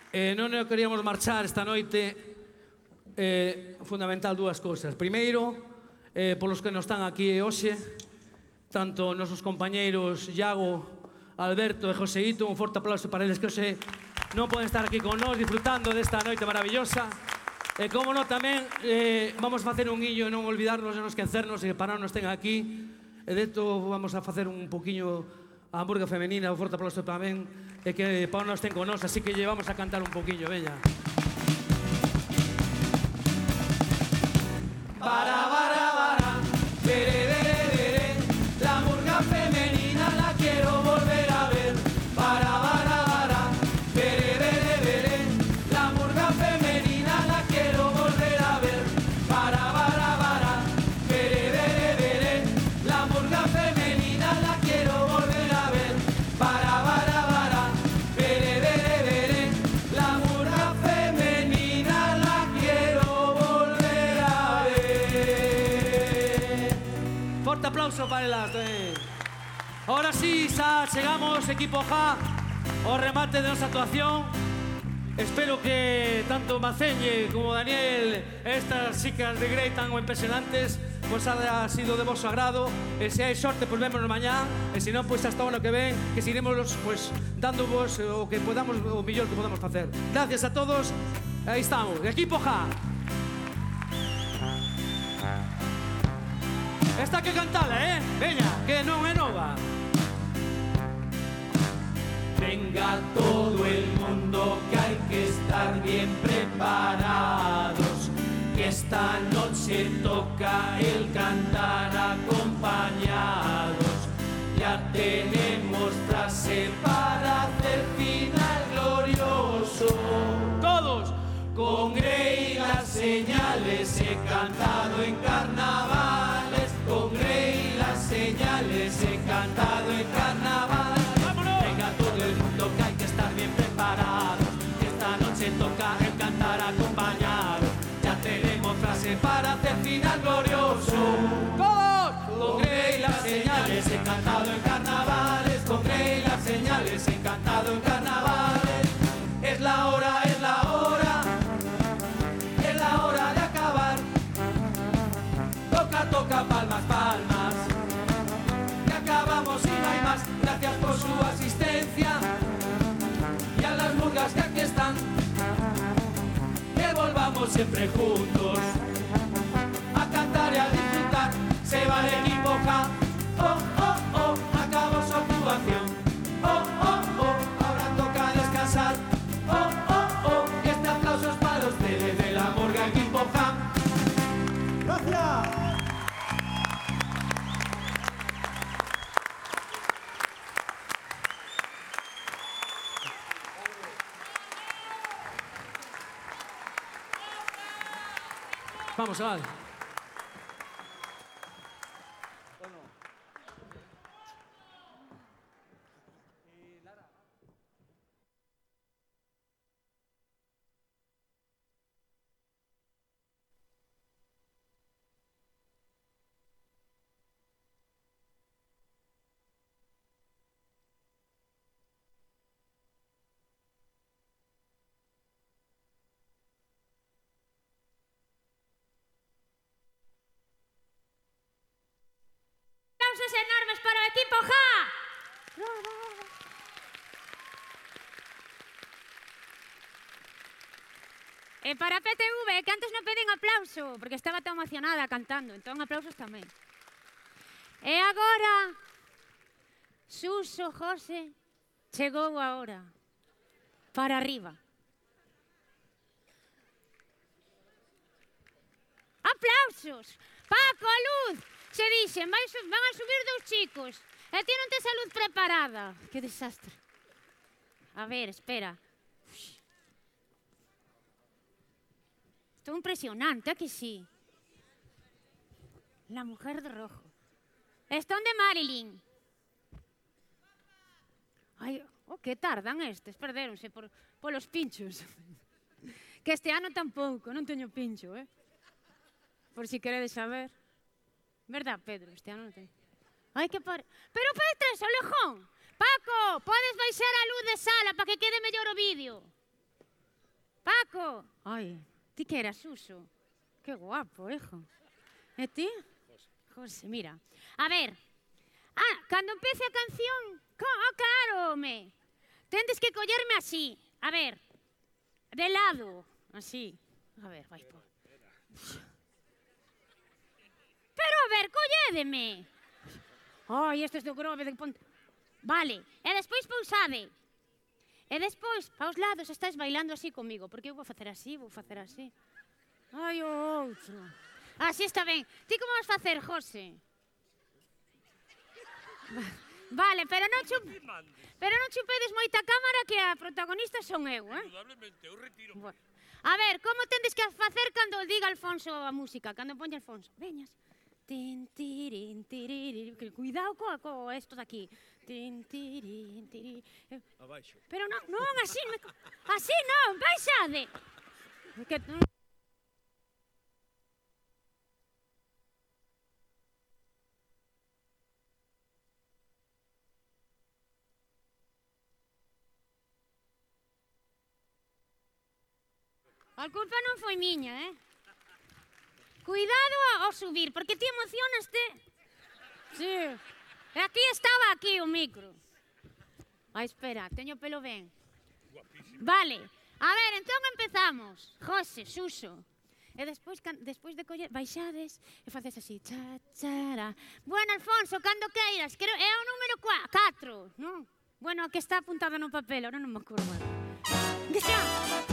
Eh, non nos queríamos marchar esta noite eh, fundamental dúas cousas. Primeiro, eh, polos que non están aquí hoxe, tanto nosos compañeiros Iago, Alberto e Joseito, un forte aplauso para eles que hoxe non poden estar aquí con nós disfrutando desta noite maravillosa. E como non tamén eh, vamos facer un guillo e non olvidarnos e non esquecernos e para non nos ten aquí. E deto vamos a facer un poquinho a Hamburga Femenina, un forte aplauso tamén, e que Pau non estén con nós, así que lle vamos a cantar un poquillo, veña. Para, para. aplauso para elas Eh. Ahora sí, xa chegamos, equipo Ja, ao remate de nosa actuación. Espero que tanto Maceñe como Daniel, estas chicas de Grey tan impresionantes, pois pues, ha sido de vosso agrado. Eh, e se hai sorte, pois pues, vémonos mañá. E eh, se non, pois pues, hasta o ano que ven, que seguiremos pois, dando eh, o que podamos, o millor que podamos facer. Gracias a todos. Aí estamos. Equipo Ja. Esta que cantala, eh? Veña, que non é nova. Venga todo el mundo que hay que estar bien preparados. Que esta noche toca el cantar acompañados. Ya tenemos frase para hacer final glorioso. Con Grey las señales he cantado en carnavales. Siempre juntos. A cantar y a disfrutar. Se va Vamos, chaval. E para PTV, que antes non pedín aplauso, porque estaba tan emocionada cantando, entón aplausos tamén. E agora, Suso José chegou a hora, para arriba. Aplausos! Paco, luz! Se dixen, vai, van a subir dous chicos, e ti non tes a luz preparada. Que desastre. A ver, espera. Esto es impresionante, ¿a que sí? La mujer de rojo. Están de Marilyn. Ai, o oh, que tardan estes, perderonse por, polos pinchos. (laughs) Que este ano tampouco, non teño pincho, eh? Por si queredes saber. Verdad, Pedro, este ano non teño. Ai, que par... Pero Petre, Solejón, Paco, podes baixar a luz de sala para que quede mellor o vídeo. Paco. Ai, Ti que eras Suso. Que guapo, hijo. E ti? José. José, mira. A ver. Ah, cando empece a canción, oh, claro, me. Tendes que collerme así. A ver. De lado. Así. A ver, vai por. Pero a ver, collédeme. Ai, oh, este é do grove de ponte. Vale, e despois pousade. E despois, paus lados, estáis bailando así comigo, porque eu vou facer así, vou facer así. Ai, o outro. Ah, así está ben. Ti como vas facer, José? (laughs) Vale, pero non chup... pero non chupedes moita cámara que a protagonista son eu, eh? Indudablemente, eu retiro. Bueno. A ver, como tendes que facer cando diga Alfonso a música, cando ponlle Alfonso? Veñas. Tin, tirin, tirin, cuidado co, esto estos aquí. Tin, tirin, tirin. Abaixo. Pero non, non, así, así non, baixade. Que, A culpa non foi miña, eh? Cuidado ao subir, porque ti emocionaste. Sí. Eh, aquí estaba aquí o micro. Ai, espera, teño pelo ben. Guapísimo. Vale. A ver, entón empezamos. José, Suso. E despois, can, despois de coller, baixades e faces así, cha, chara. Bueno, Alfonso, cando queiras, creo, é o número 4, non? Bueno, que está apuntado no papel, ahora non me acordo. Xa!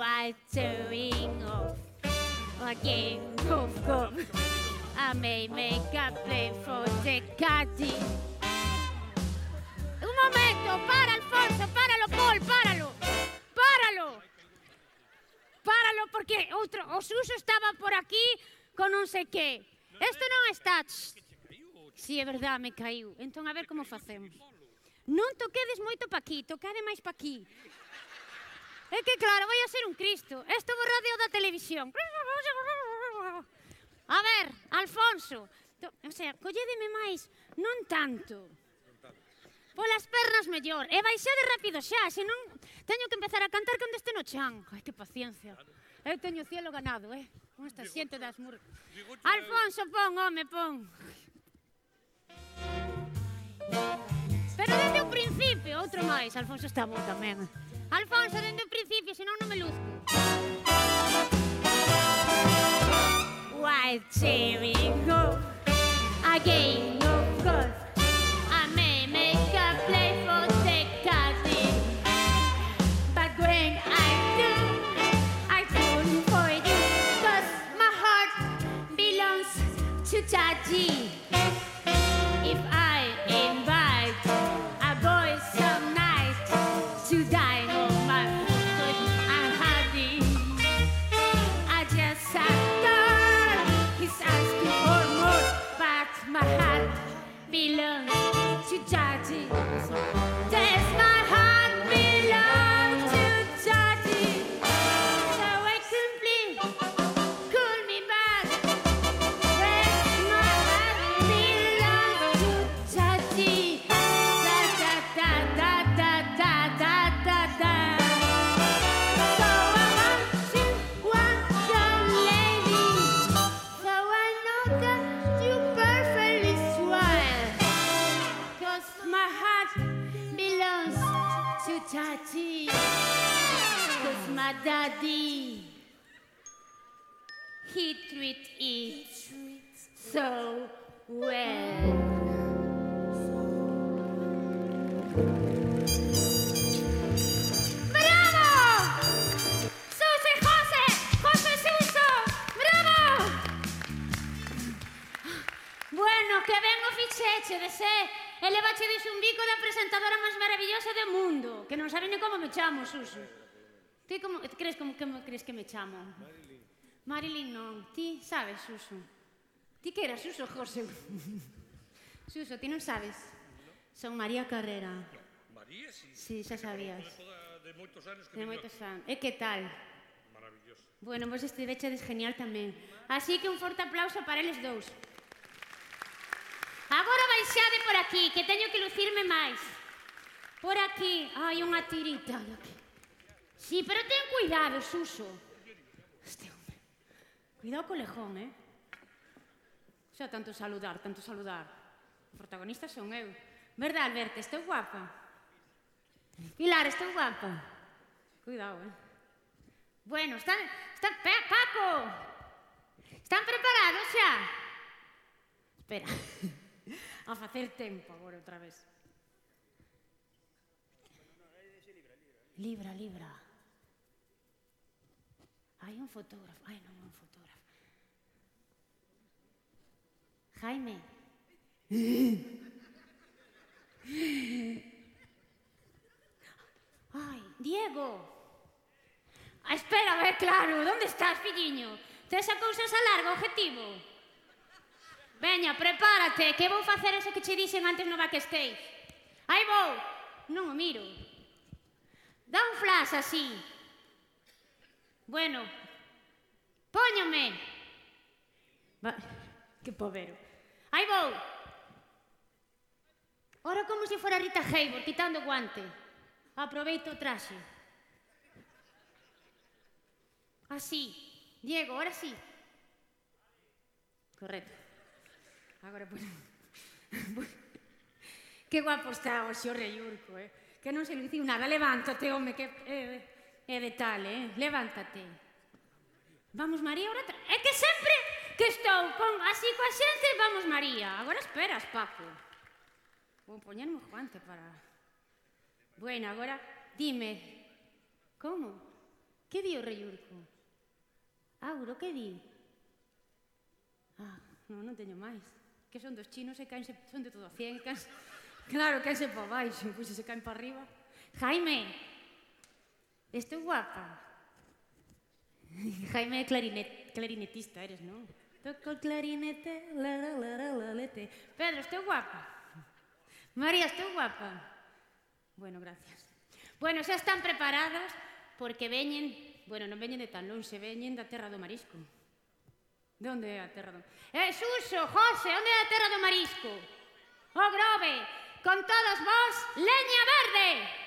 was doing off. Again, of golf. I may make a play for the caddy. Un momento, para Alfonso, páralo, Paul, páralo. Páralo. Páralo porque outro, o Suso estaba por aquí con non sei que. Isto non está... Si, sí, é verdade, me caiu. Entón, a ver como facemos. Non toquedes moito pa aquí, tocade máis pa aquí. É que claro, vai a ser un Cristo. Isto bo radio da televisión. A ver, Alfonso, to, o sea, collédeme máis, non tanto. Polas pernas mellor, e baixade rápido xa, senón teño que empezar a cantar cando este no chan. Ai, que paciencia. Eu teño cielo ganado, eh? Con esta xente das mur... Alfonso, pon, home, pon. Pero desde o principio, outro máis. Alfonso está bon tamén. Alfonso, dende o principio, senón non me luzco. Wild cherry go, a game of golf. Belongs to Daddy. He treat it so well. Bueno, que ben o ficheche de ser e levachedes un bico da presentadora máis maravillosa do mundo, que non sabe ni como me chamo, Suso. Ti como crees como que me crees que me chamo? Marilyn non, ti sabes, Suso. Ti que eras, Suso José? (laughs) Suso, ti non sabes? Son María Carrera. María, sí. Sí, xa sabías. De moitos anos que De moitos anos. E que tal? Maravilloso. Bueno, vos estivechedes genial tamén. Así que un forte aplauso para eles dous. Agora baixade por aquí, que teño que lucirme máis. Por aquí, hai unha tirita aquí. Sí, pero ten cuidado, Suso. Hostia, Cuidado co lejón, eh? O sea, tanto saludar, tanto saludar. O protagonista son eu. Verdad, Alberto? estou guapa. Pilar, estou guapa. Cuidado, eh? Bueno, están... están Paco! Están preparados xa? Espera. (laughs) A facer tempo agora outra vez. Libra, libra. Hai un fotógrafo. Ai, non, un fotógrafo. Jaime. Ai, Diego. Ah, espera, a ver, claro, onde estás, filliño? Tes a cousas a largo objetivo? Veña, prepárate, que vou facer eso que che dixen antes no backstage. Aí vou. Non o miro. Dá un flash así. Bueno. Póñome. Va, que povero. Aí vou. Ora como se fora Rita Hayworth, quitando o guante. Aproveito o traxe. Así. Diego, ahora sí. Correcto. Agora, pois... Pues, (laughs) que guapo está oh, o xo reiurco, eh? Que non se lo diciu nada. Levántate, home, que é eh, eh, de tal, eh? Levántate. Vamos, María, ora... É que sempre Que estou con así coa xente, vamos María. Agora esperas, Paco. Vou poñerme o guante para... Bueno, agora, dime, como? Que di o rei Urco? Auro, que di? Ah, non, non teño máis. Que son dos chinos e caense, son de todo a cien, caense... Claro, caense pa baixo, (laughs) pois se caen pa arriba. Jaime, estou guapa. (laughs) Jaime clarinet, clarinetista, eres, non? Toco el clarinete, la la la la la lete. Pedro, estou guapa. María, estou guapa. Bueno, gracias. Bueno, xa están preparados porque veñen, bueno, non veñen de tan longe, veñen da terra do marisco. De onde é a terra do... Eh, Suso, José, onde é a terra do marisco? O grove, con todos vos, leña verde!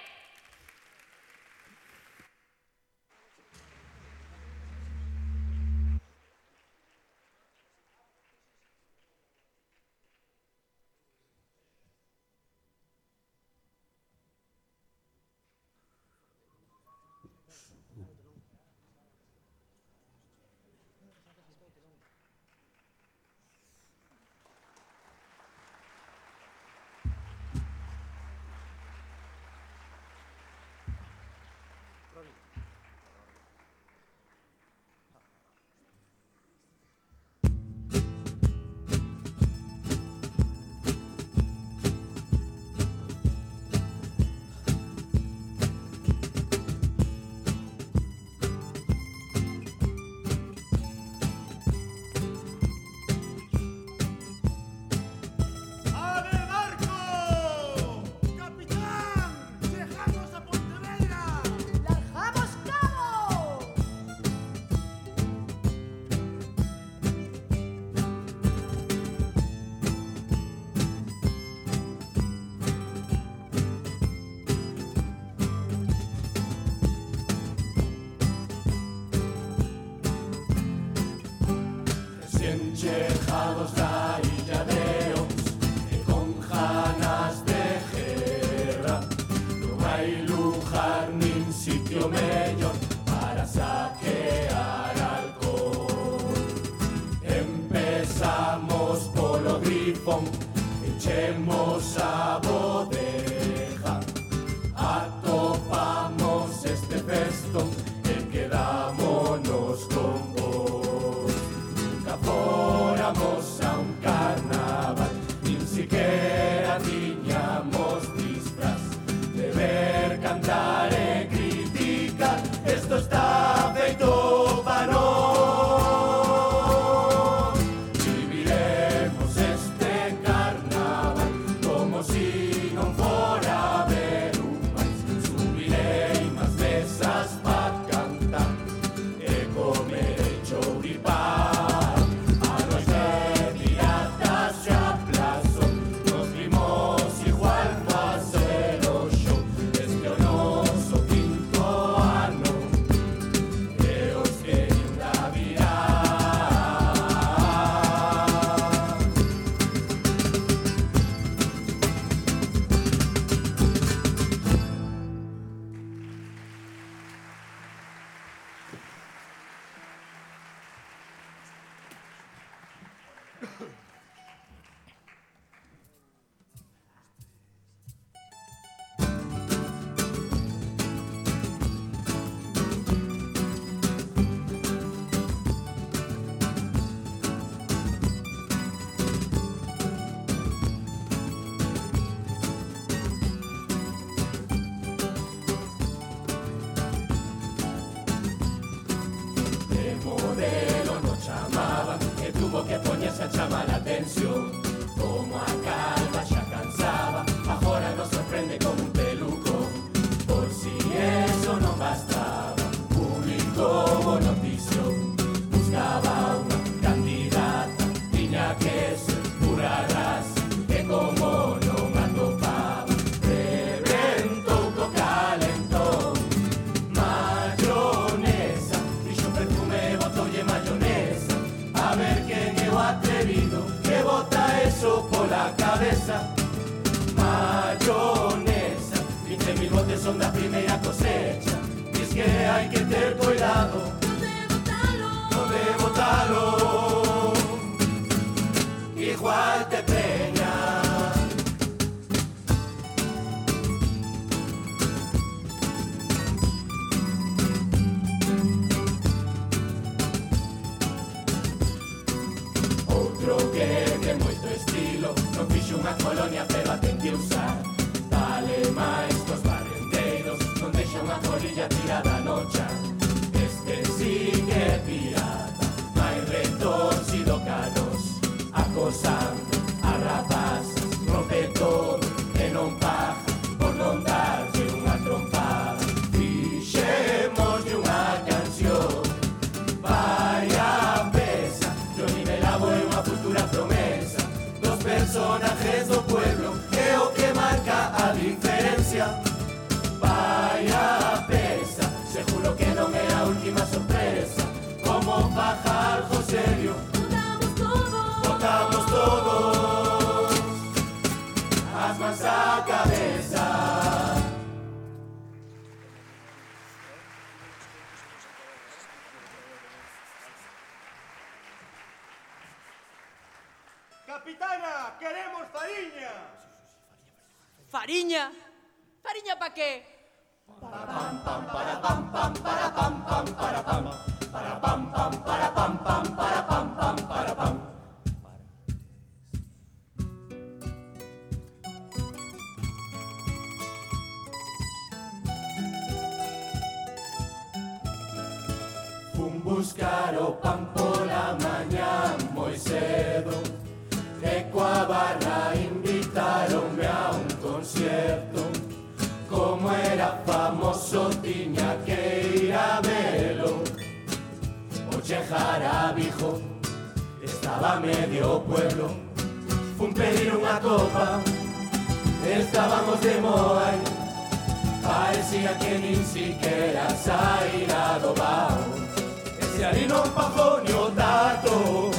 Ese ali non pagou ni o tato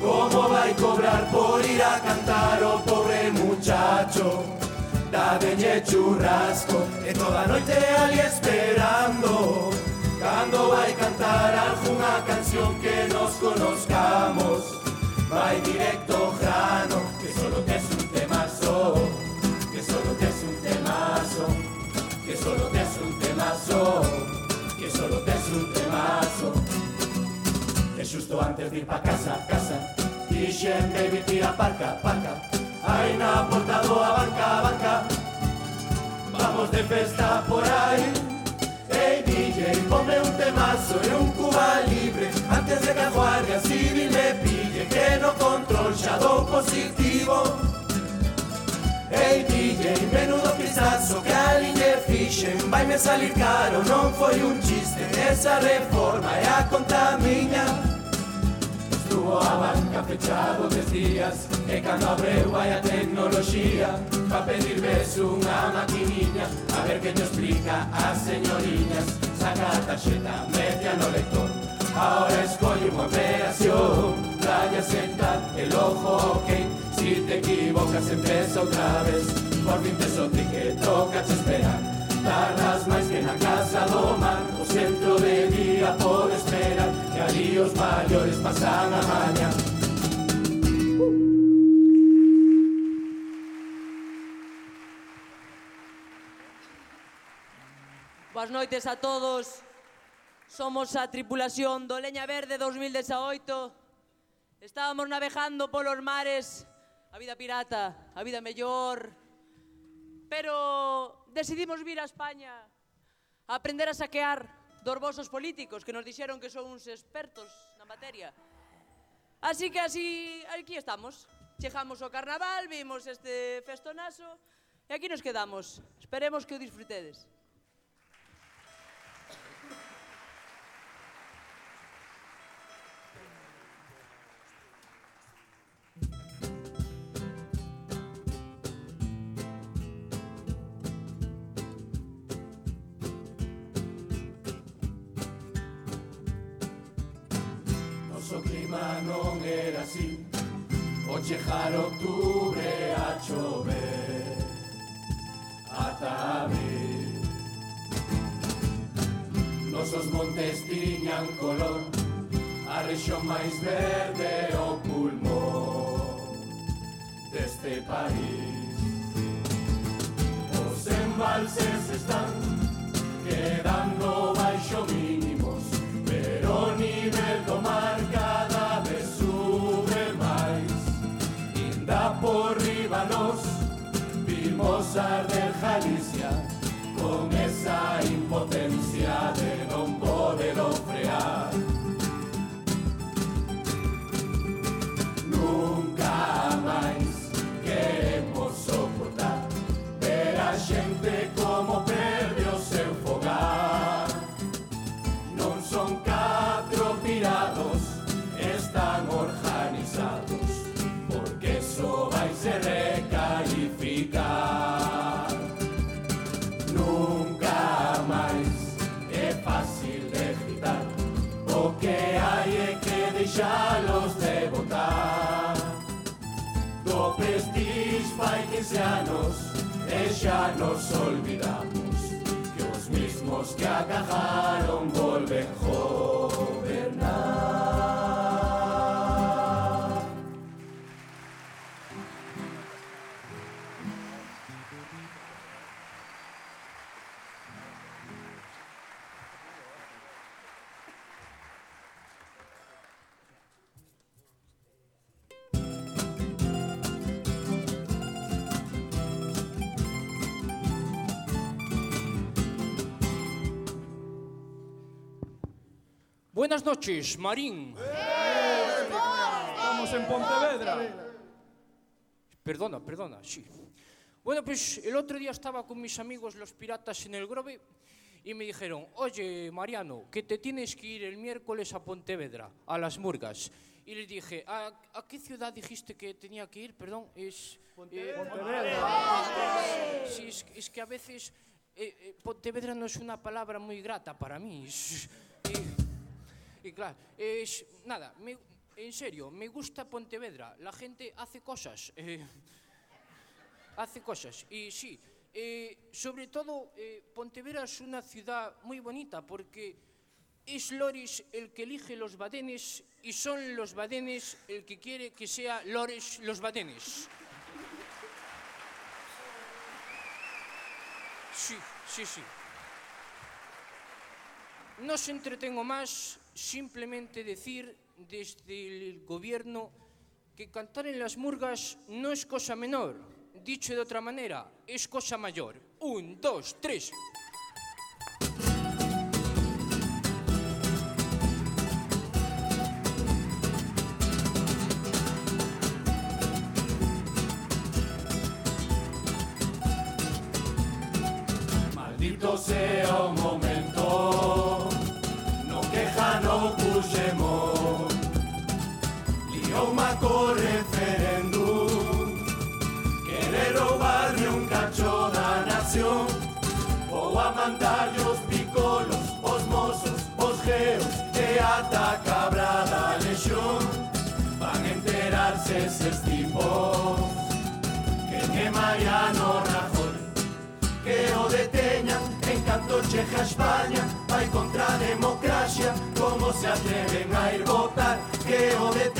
Como vai cobrar por ir a cantar o pobre muchacho Dadeñe churrasco E toda noite ali esperando. Cando vai cantar algunha canción que nos conozcamos. Vai directo grano Que solo tes un temazo. Que solo tes un temazo. Que solo tes un temazo. Que solo tes un temazo xusto antes de ir pa casa, casa. Dixen, baby, tira parca, parca. Aí na porta do a banca, banca Vamos de festa por aí Ei, DJ, ponme un temazo e un cuba libre. Antes de que a guardia civil me pille Que no control xa dou positivo Ei, DJ, menudo pisazo que a liñe fixen Vai me salir caro, non foi un chiste Esa reforma é a conta miña Fechado des días E cando abreu vai a tecnoloxía Pa pedir ves unha maquiniña A ver que te explica as señoriñas Saca a tarxeta, media no lector. Ahora escolle unha operación Raya senta el ojo ok. Si te equivocas empeza outra vez. Por fin te que toca te esperar tardas máis que na casa do mar O centro de día pode esperar Que ali os maiores pasan a maña Boas noites a todos. Somos a tripulación do Leña Verde 2018. Estábamos navegando polos mares, a vida pirata, a vida mellor. Pero decidimos vir a España a aprender a saquear dos vosos políticos que nos dixeron que son uns expertos na materia. Así que así aquí estamos. Chegamos ao carnaval, vimos este festonazo e aquí nos quedamos. Esperemos que o disfrutedes. clima non era así. O chejar octubre a chover Ata abril Nosos montes tiñan color A rexión máis verde o pulmón Deste país. Os embalses están quedando baixo mínimos Pero o nivel do mar cada arder Galicia Con esa impotencia de non poder frear Nunca máis queremos soportar Ver a xente como perde ancianos, ella nos olvidamos, que os mismos que atajaron volven Buenas noches, Marín. Estamos en Pontevedra. Perdona, perdona, sí. Bueno, pues el otro día estaba con mis amigos los piratas en el Grove y me dijeron, oye, Mariano, que te tienes que ir el miércoles a Pontevedra, a las Murgas. Y les dije, ¿a, a qué ciudad dijiste que tenía que ir? Perdón, es... eh, Sí, es, es que a veces eh, eh, Pontevedra no es una palabra muy grata para mí. Es- y, claro, es, nada, en serio, me gusta Pontevedra. La gente hace cosas. eh, hace cosas. Y sí, eh, sobre todo eh, Pontevedra es una ciudad muy bonita porque es Loris el que elige los badenes y son los badenes el que quiere que sea Loris los badenes. Sí, sí, sí. No os entretengo más, simplemente decir desde el gobierno que cantar en las murgas no es cosa menor. Dicho de otra manera, es cosa mayor. Un, dos, tres. Maldito sea e ata cabra da lexión. Van enterarse eses tipos que que Mariano Rajoy que o deteñan en canto cheja a España vai contra a democracia como se atreven a ir votar que o deteñan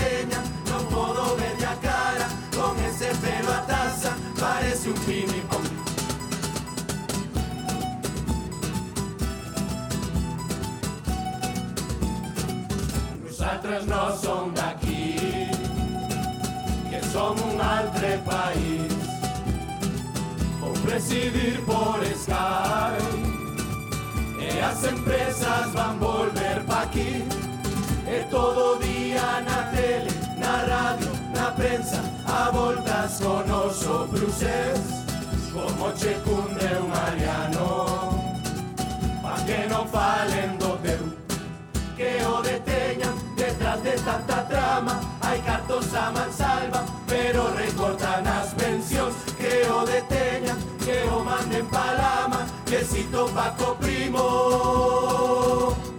nosaltres no som d'aquí, que som un altre país. Por presidir por Sky, e eh, as empresas van volver pa aquí, e todo día na tele, na radio, na prensa, a voltas con oso bruces, como Checunde o Mariano, pa que non falen do teu, que o deteñan detrás de tanta trama Hai cartos a mansalva Pero recortan as pensións Que o deteñan, que o manden pa lama Besito Paco Primo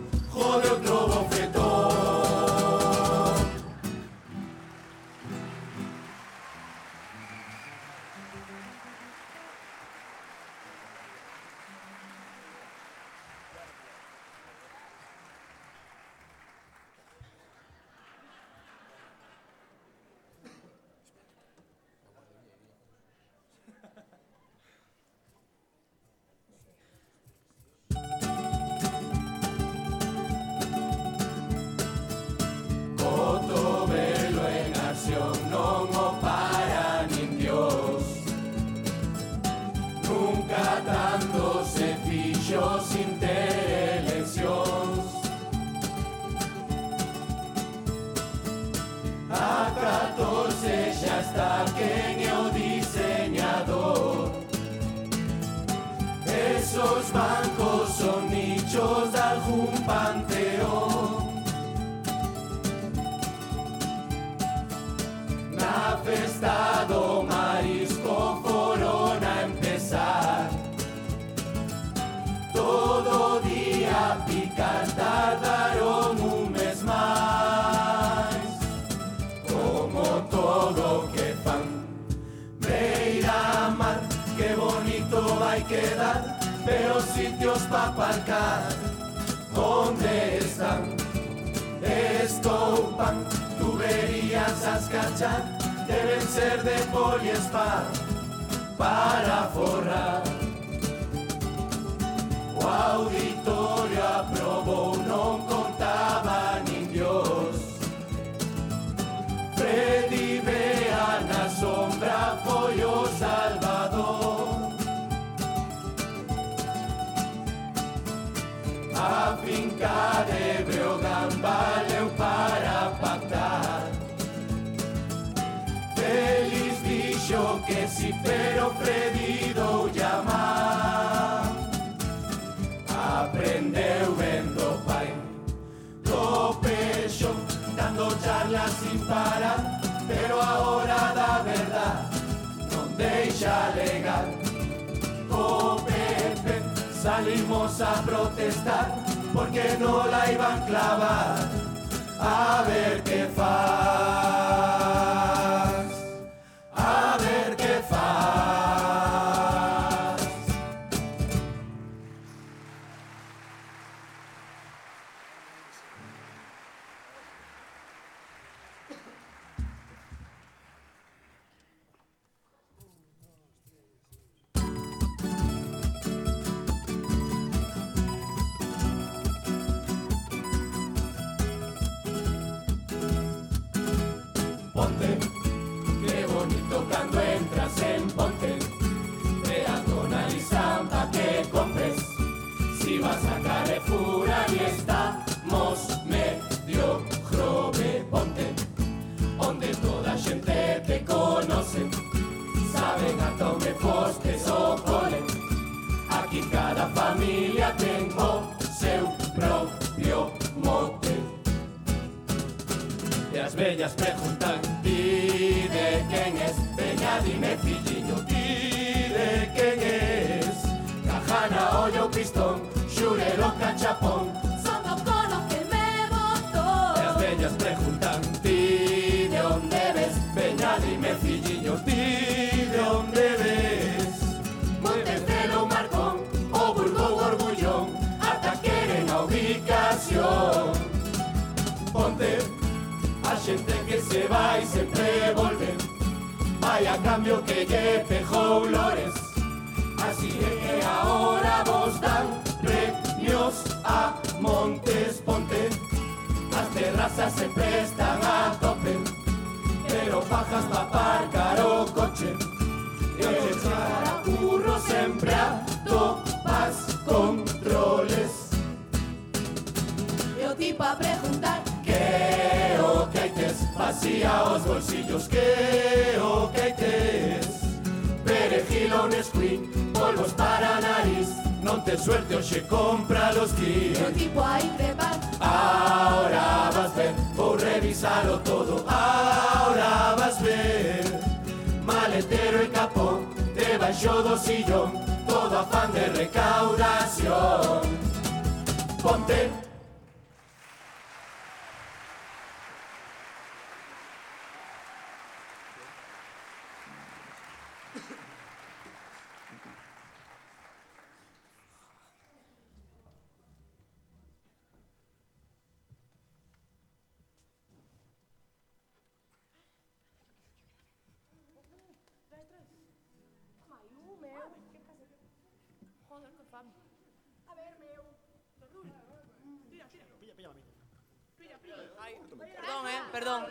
perdón, eh, perdón.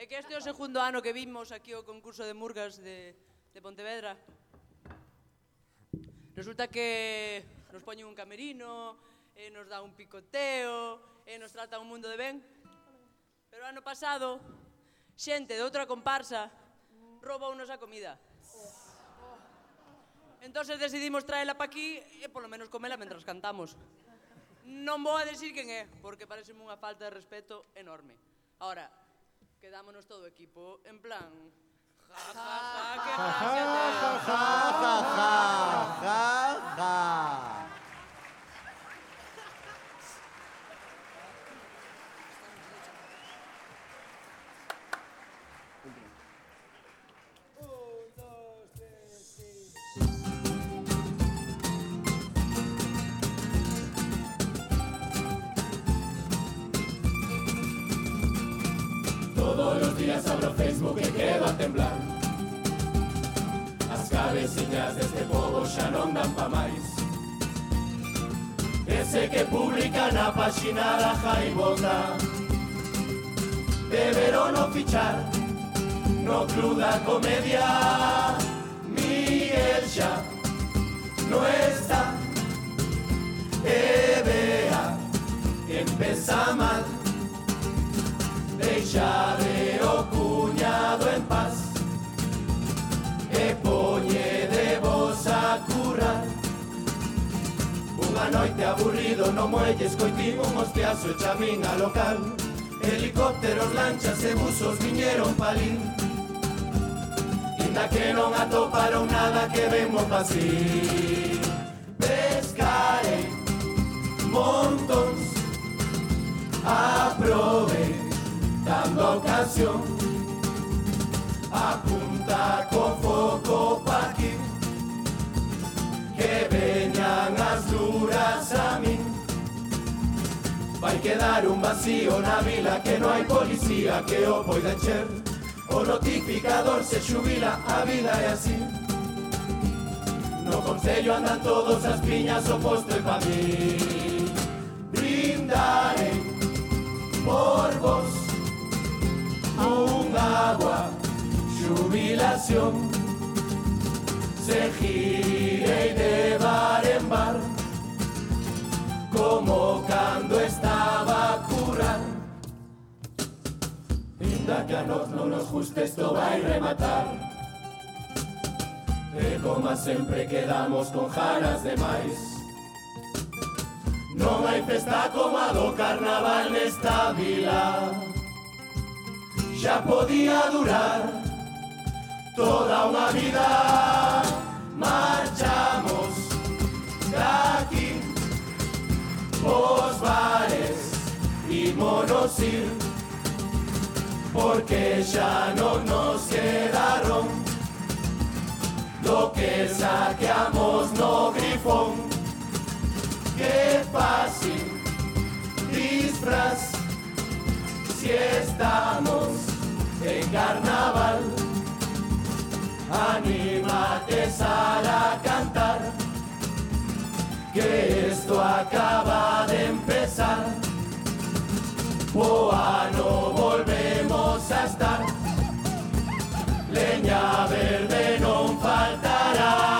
É que este é o segundo ano que vimos aquí o concurso de murgas de, de Pontevedra. Resulta que nos poñen un camerino, e nos dá un picoteo, e nos trata un mundo de ben. Pero ano pasado, xente de outra comparsa roubounos a comida. Entonces decidimos traela pa aquí e polo menos comela mentras cantamos. Non vou a decir quen é, porque parece unha falta de respeto enorme. Ahora, quedámonos todo equipo en plan... Ja, ja, ja, qué frase de- ja, ja, ja, ja, ja. días Facebook y quedo a temblar. Las As de este povo xa non dan pa máis. Ese que publica na páxina da Jaibonda fichar no club da comedia Miguel xa no está EBA empeza mal cuchadero cuñado en paz, e de vos a currar. Unha noite aburrido no muelles escoitín un hostiazo a local, helicópteros, lanchas e buzos viñeron palín. Inda que non atoparon nada que vemos pasir. Pescarei montons, aprovei dando a ocasión. Apunta co foco pa aquí. Que veñan as duras a min Vai quedar un vacío na vila que non hai policía que o poida encher O notificador se xubila, a vida é así. No concello andan todos as piñas o posto é pa mí. Brindarei por vos Un agua, xubilación Se girei de bar en bar Como cando estaba a curar Inda que a nos non nos guste esto vai rematar. E como sempre quedamos con jaras de máis Non hai festa como a do carnaval nesta vila Xa podía durar toda unha vida. Marchamos daqui Os bares Ímonos ir Porque xa non nos quedaron Lo que saqueamos no grifón. Que fácil disfraz Si estamos en carnaval. Anímate Sara a cantar Que esto acaba de empezar. O ano volvemos a estar. Leña verde non faltará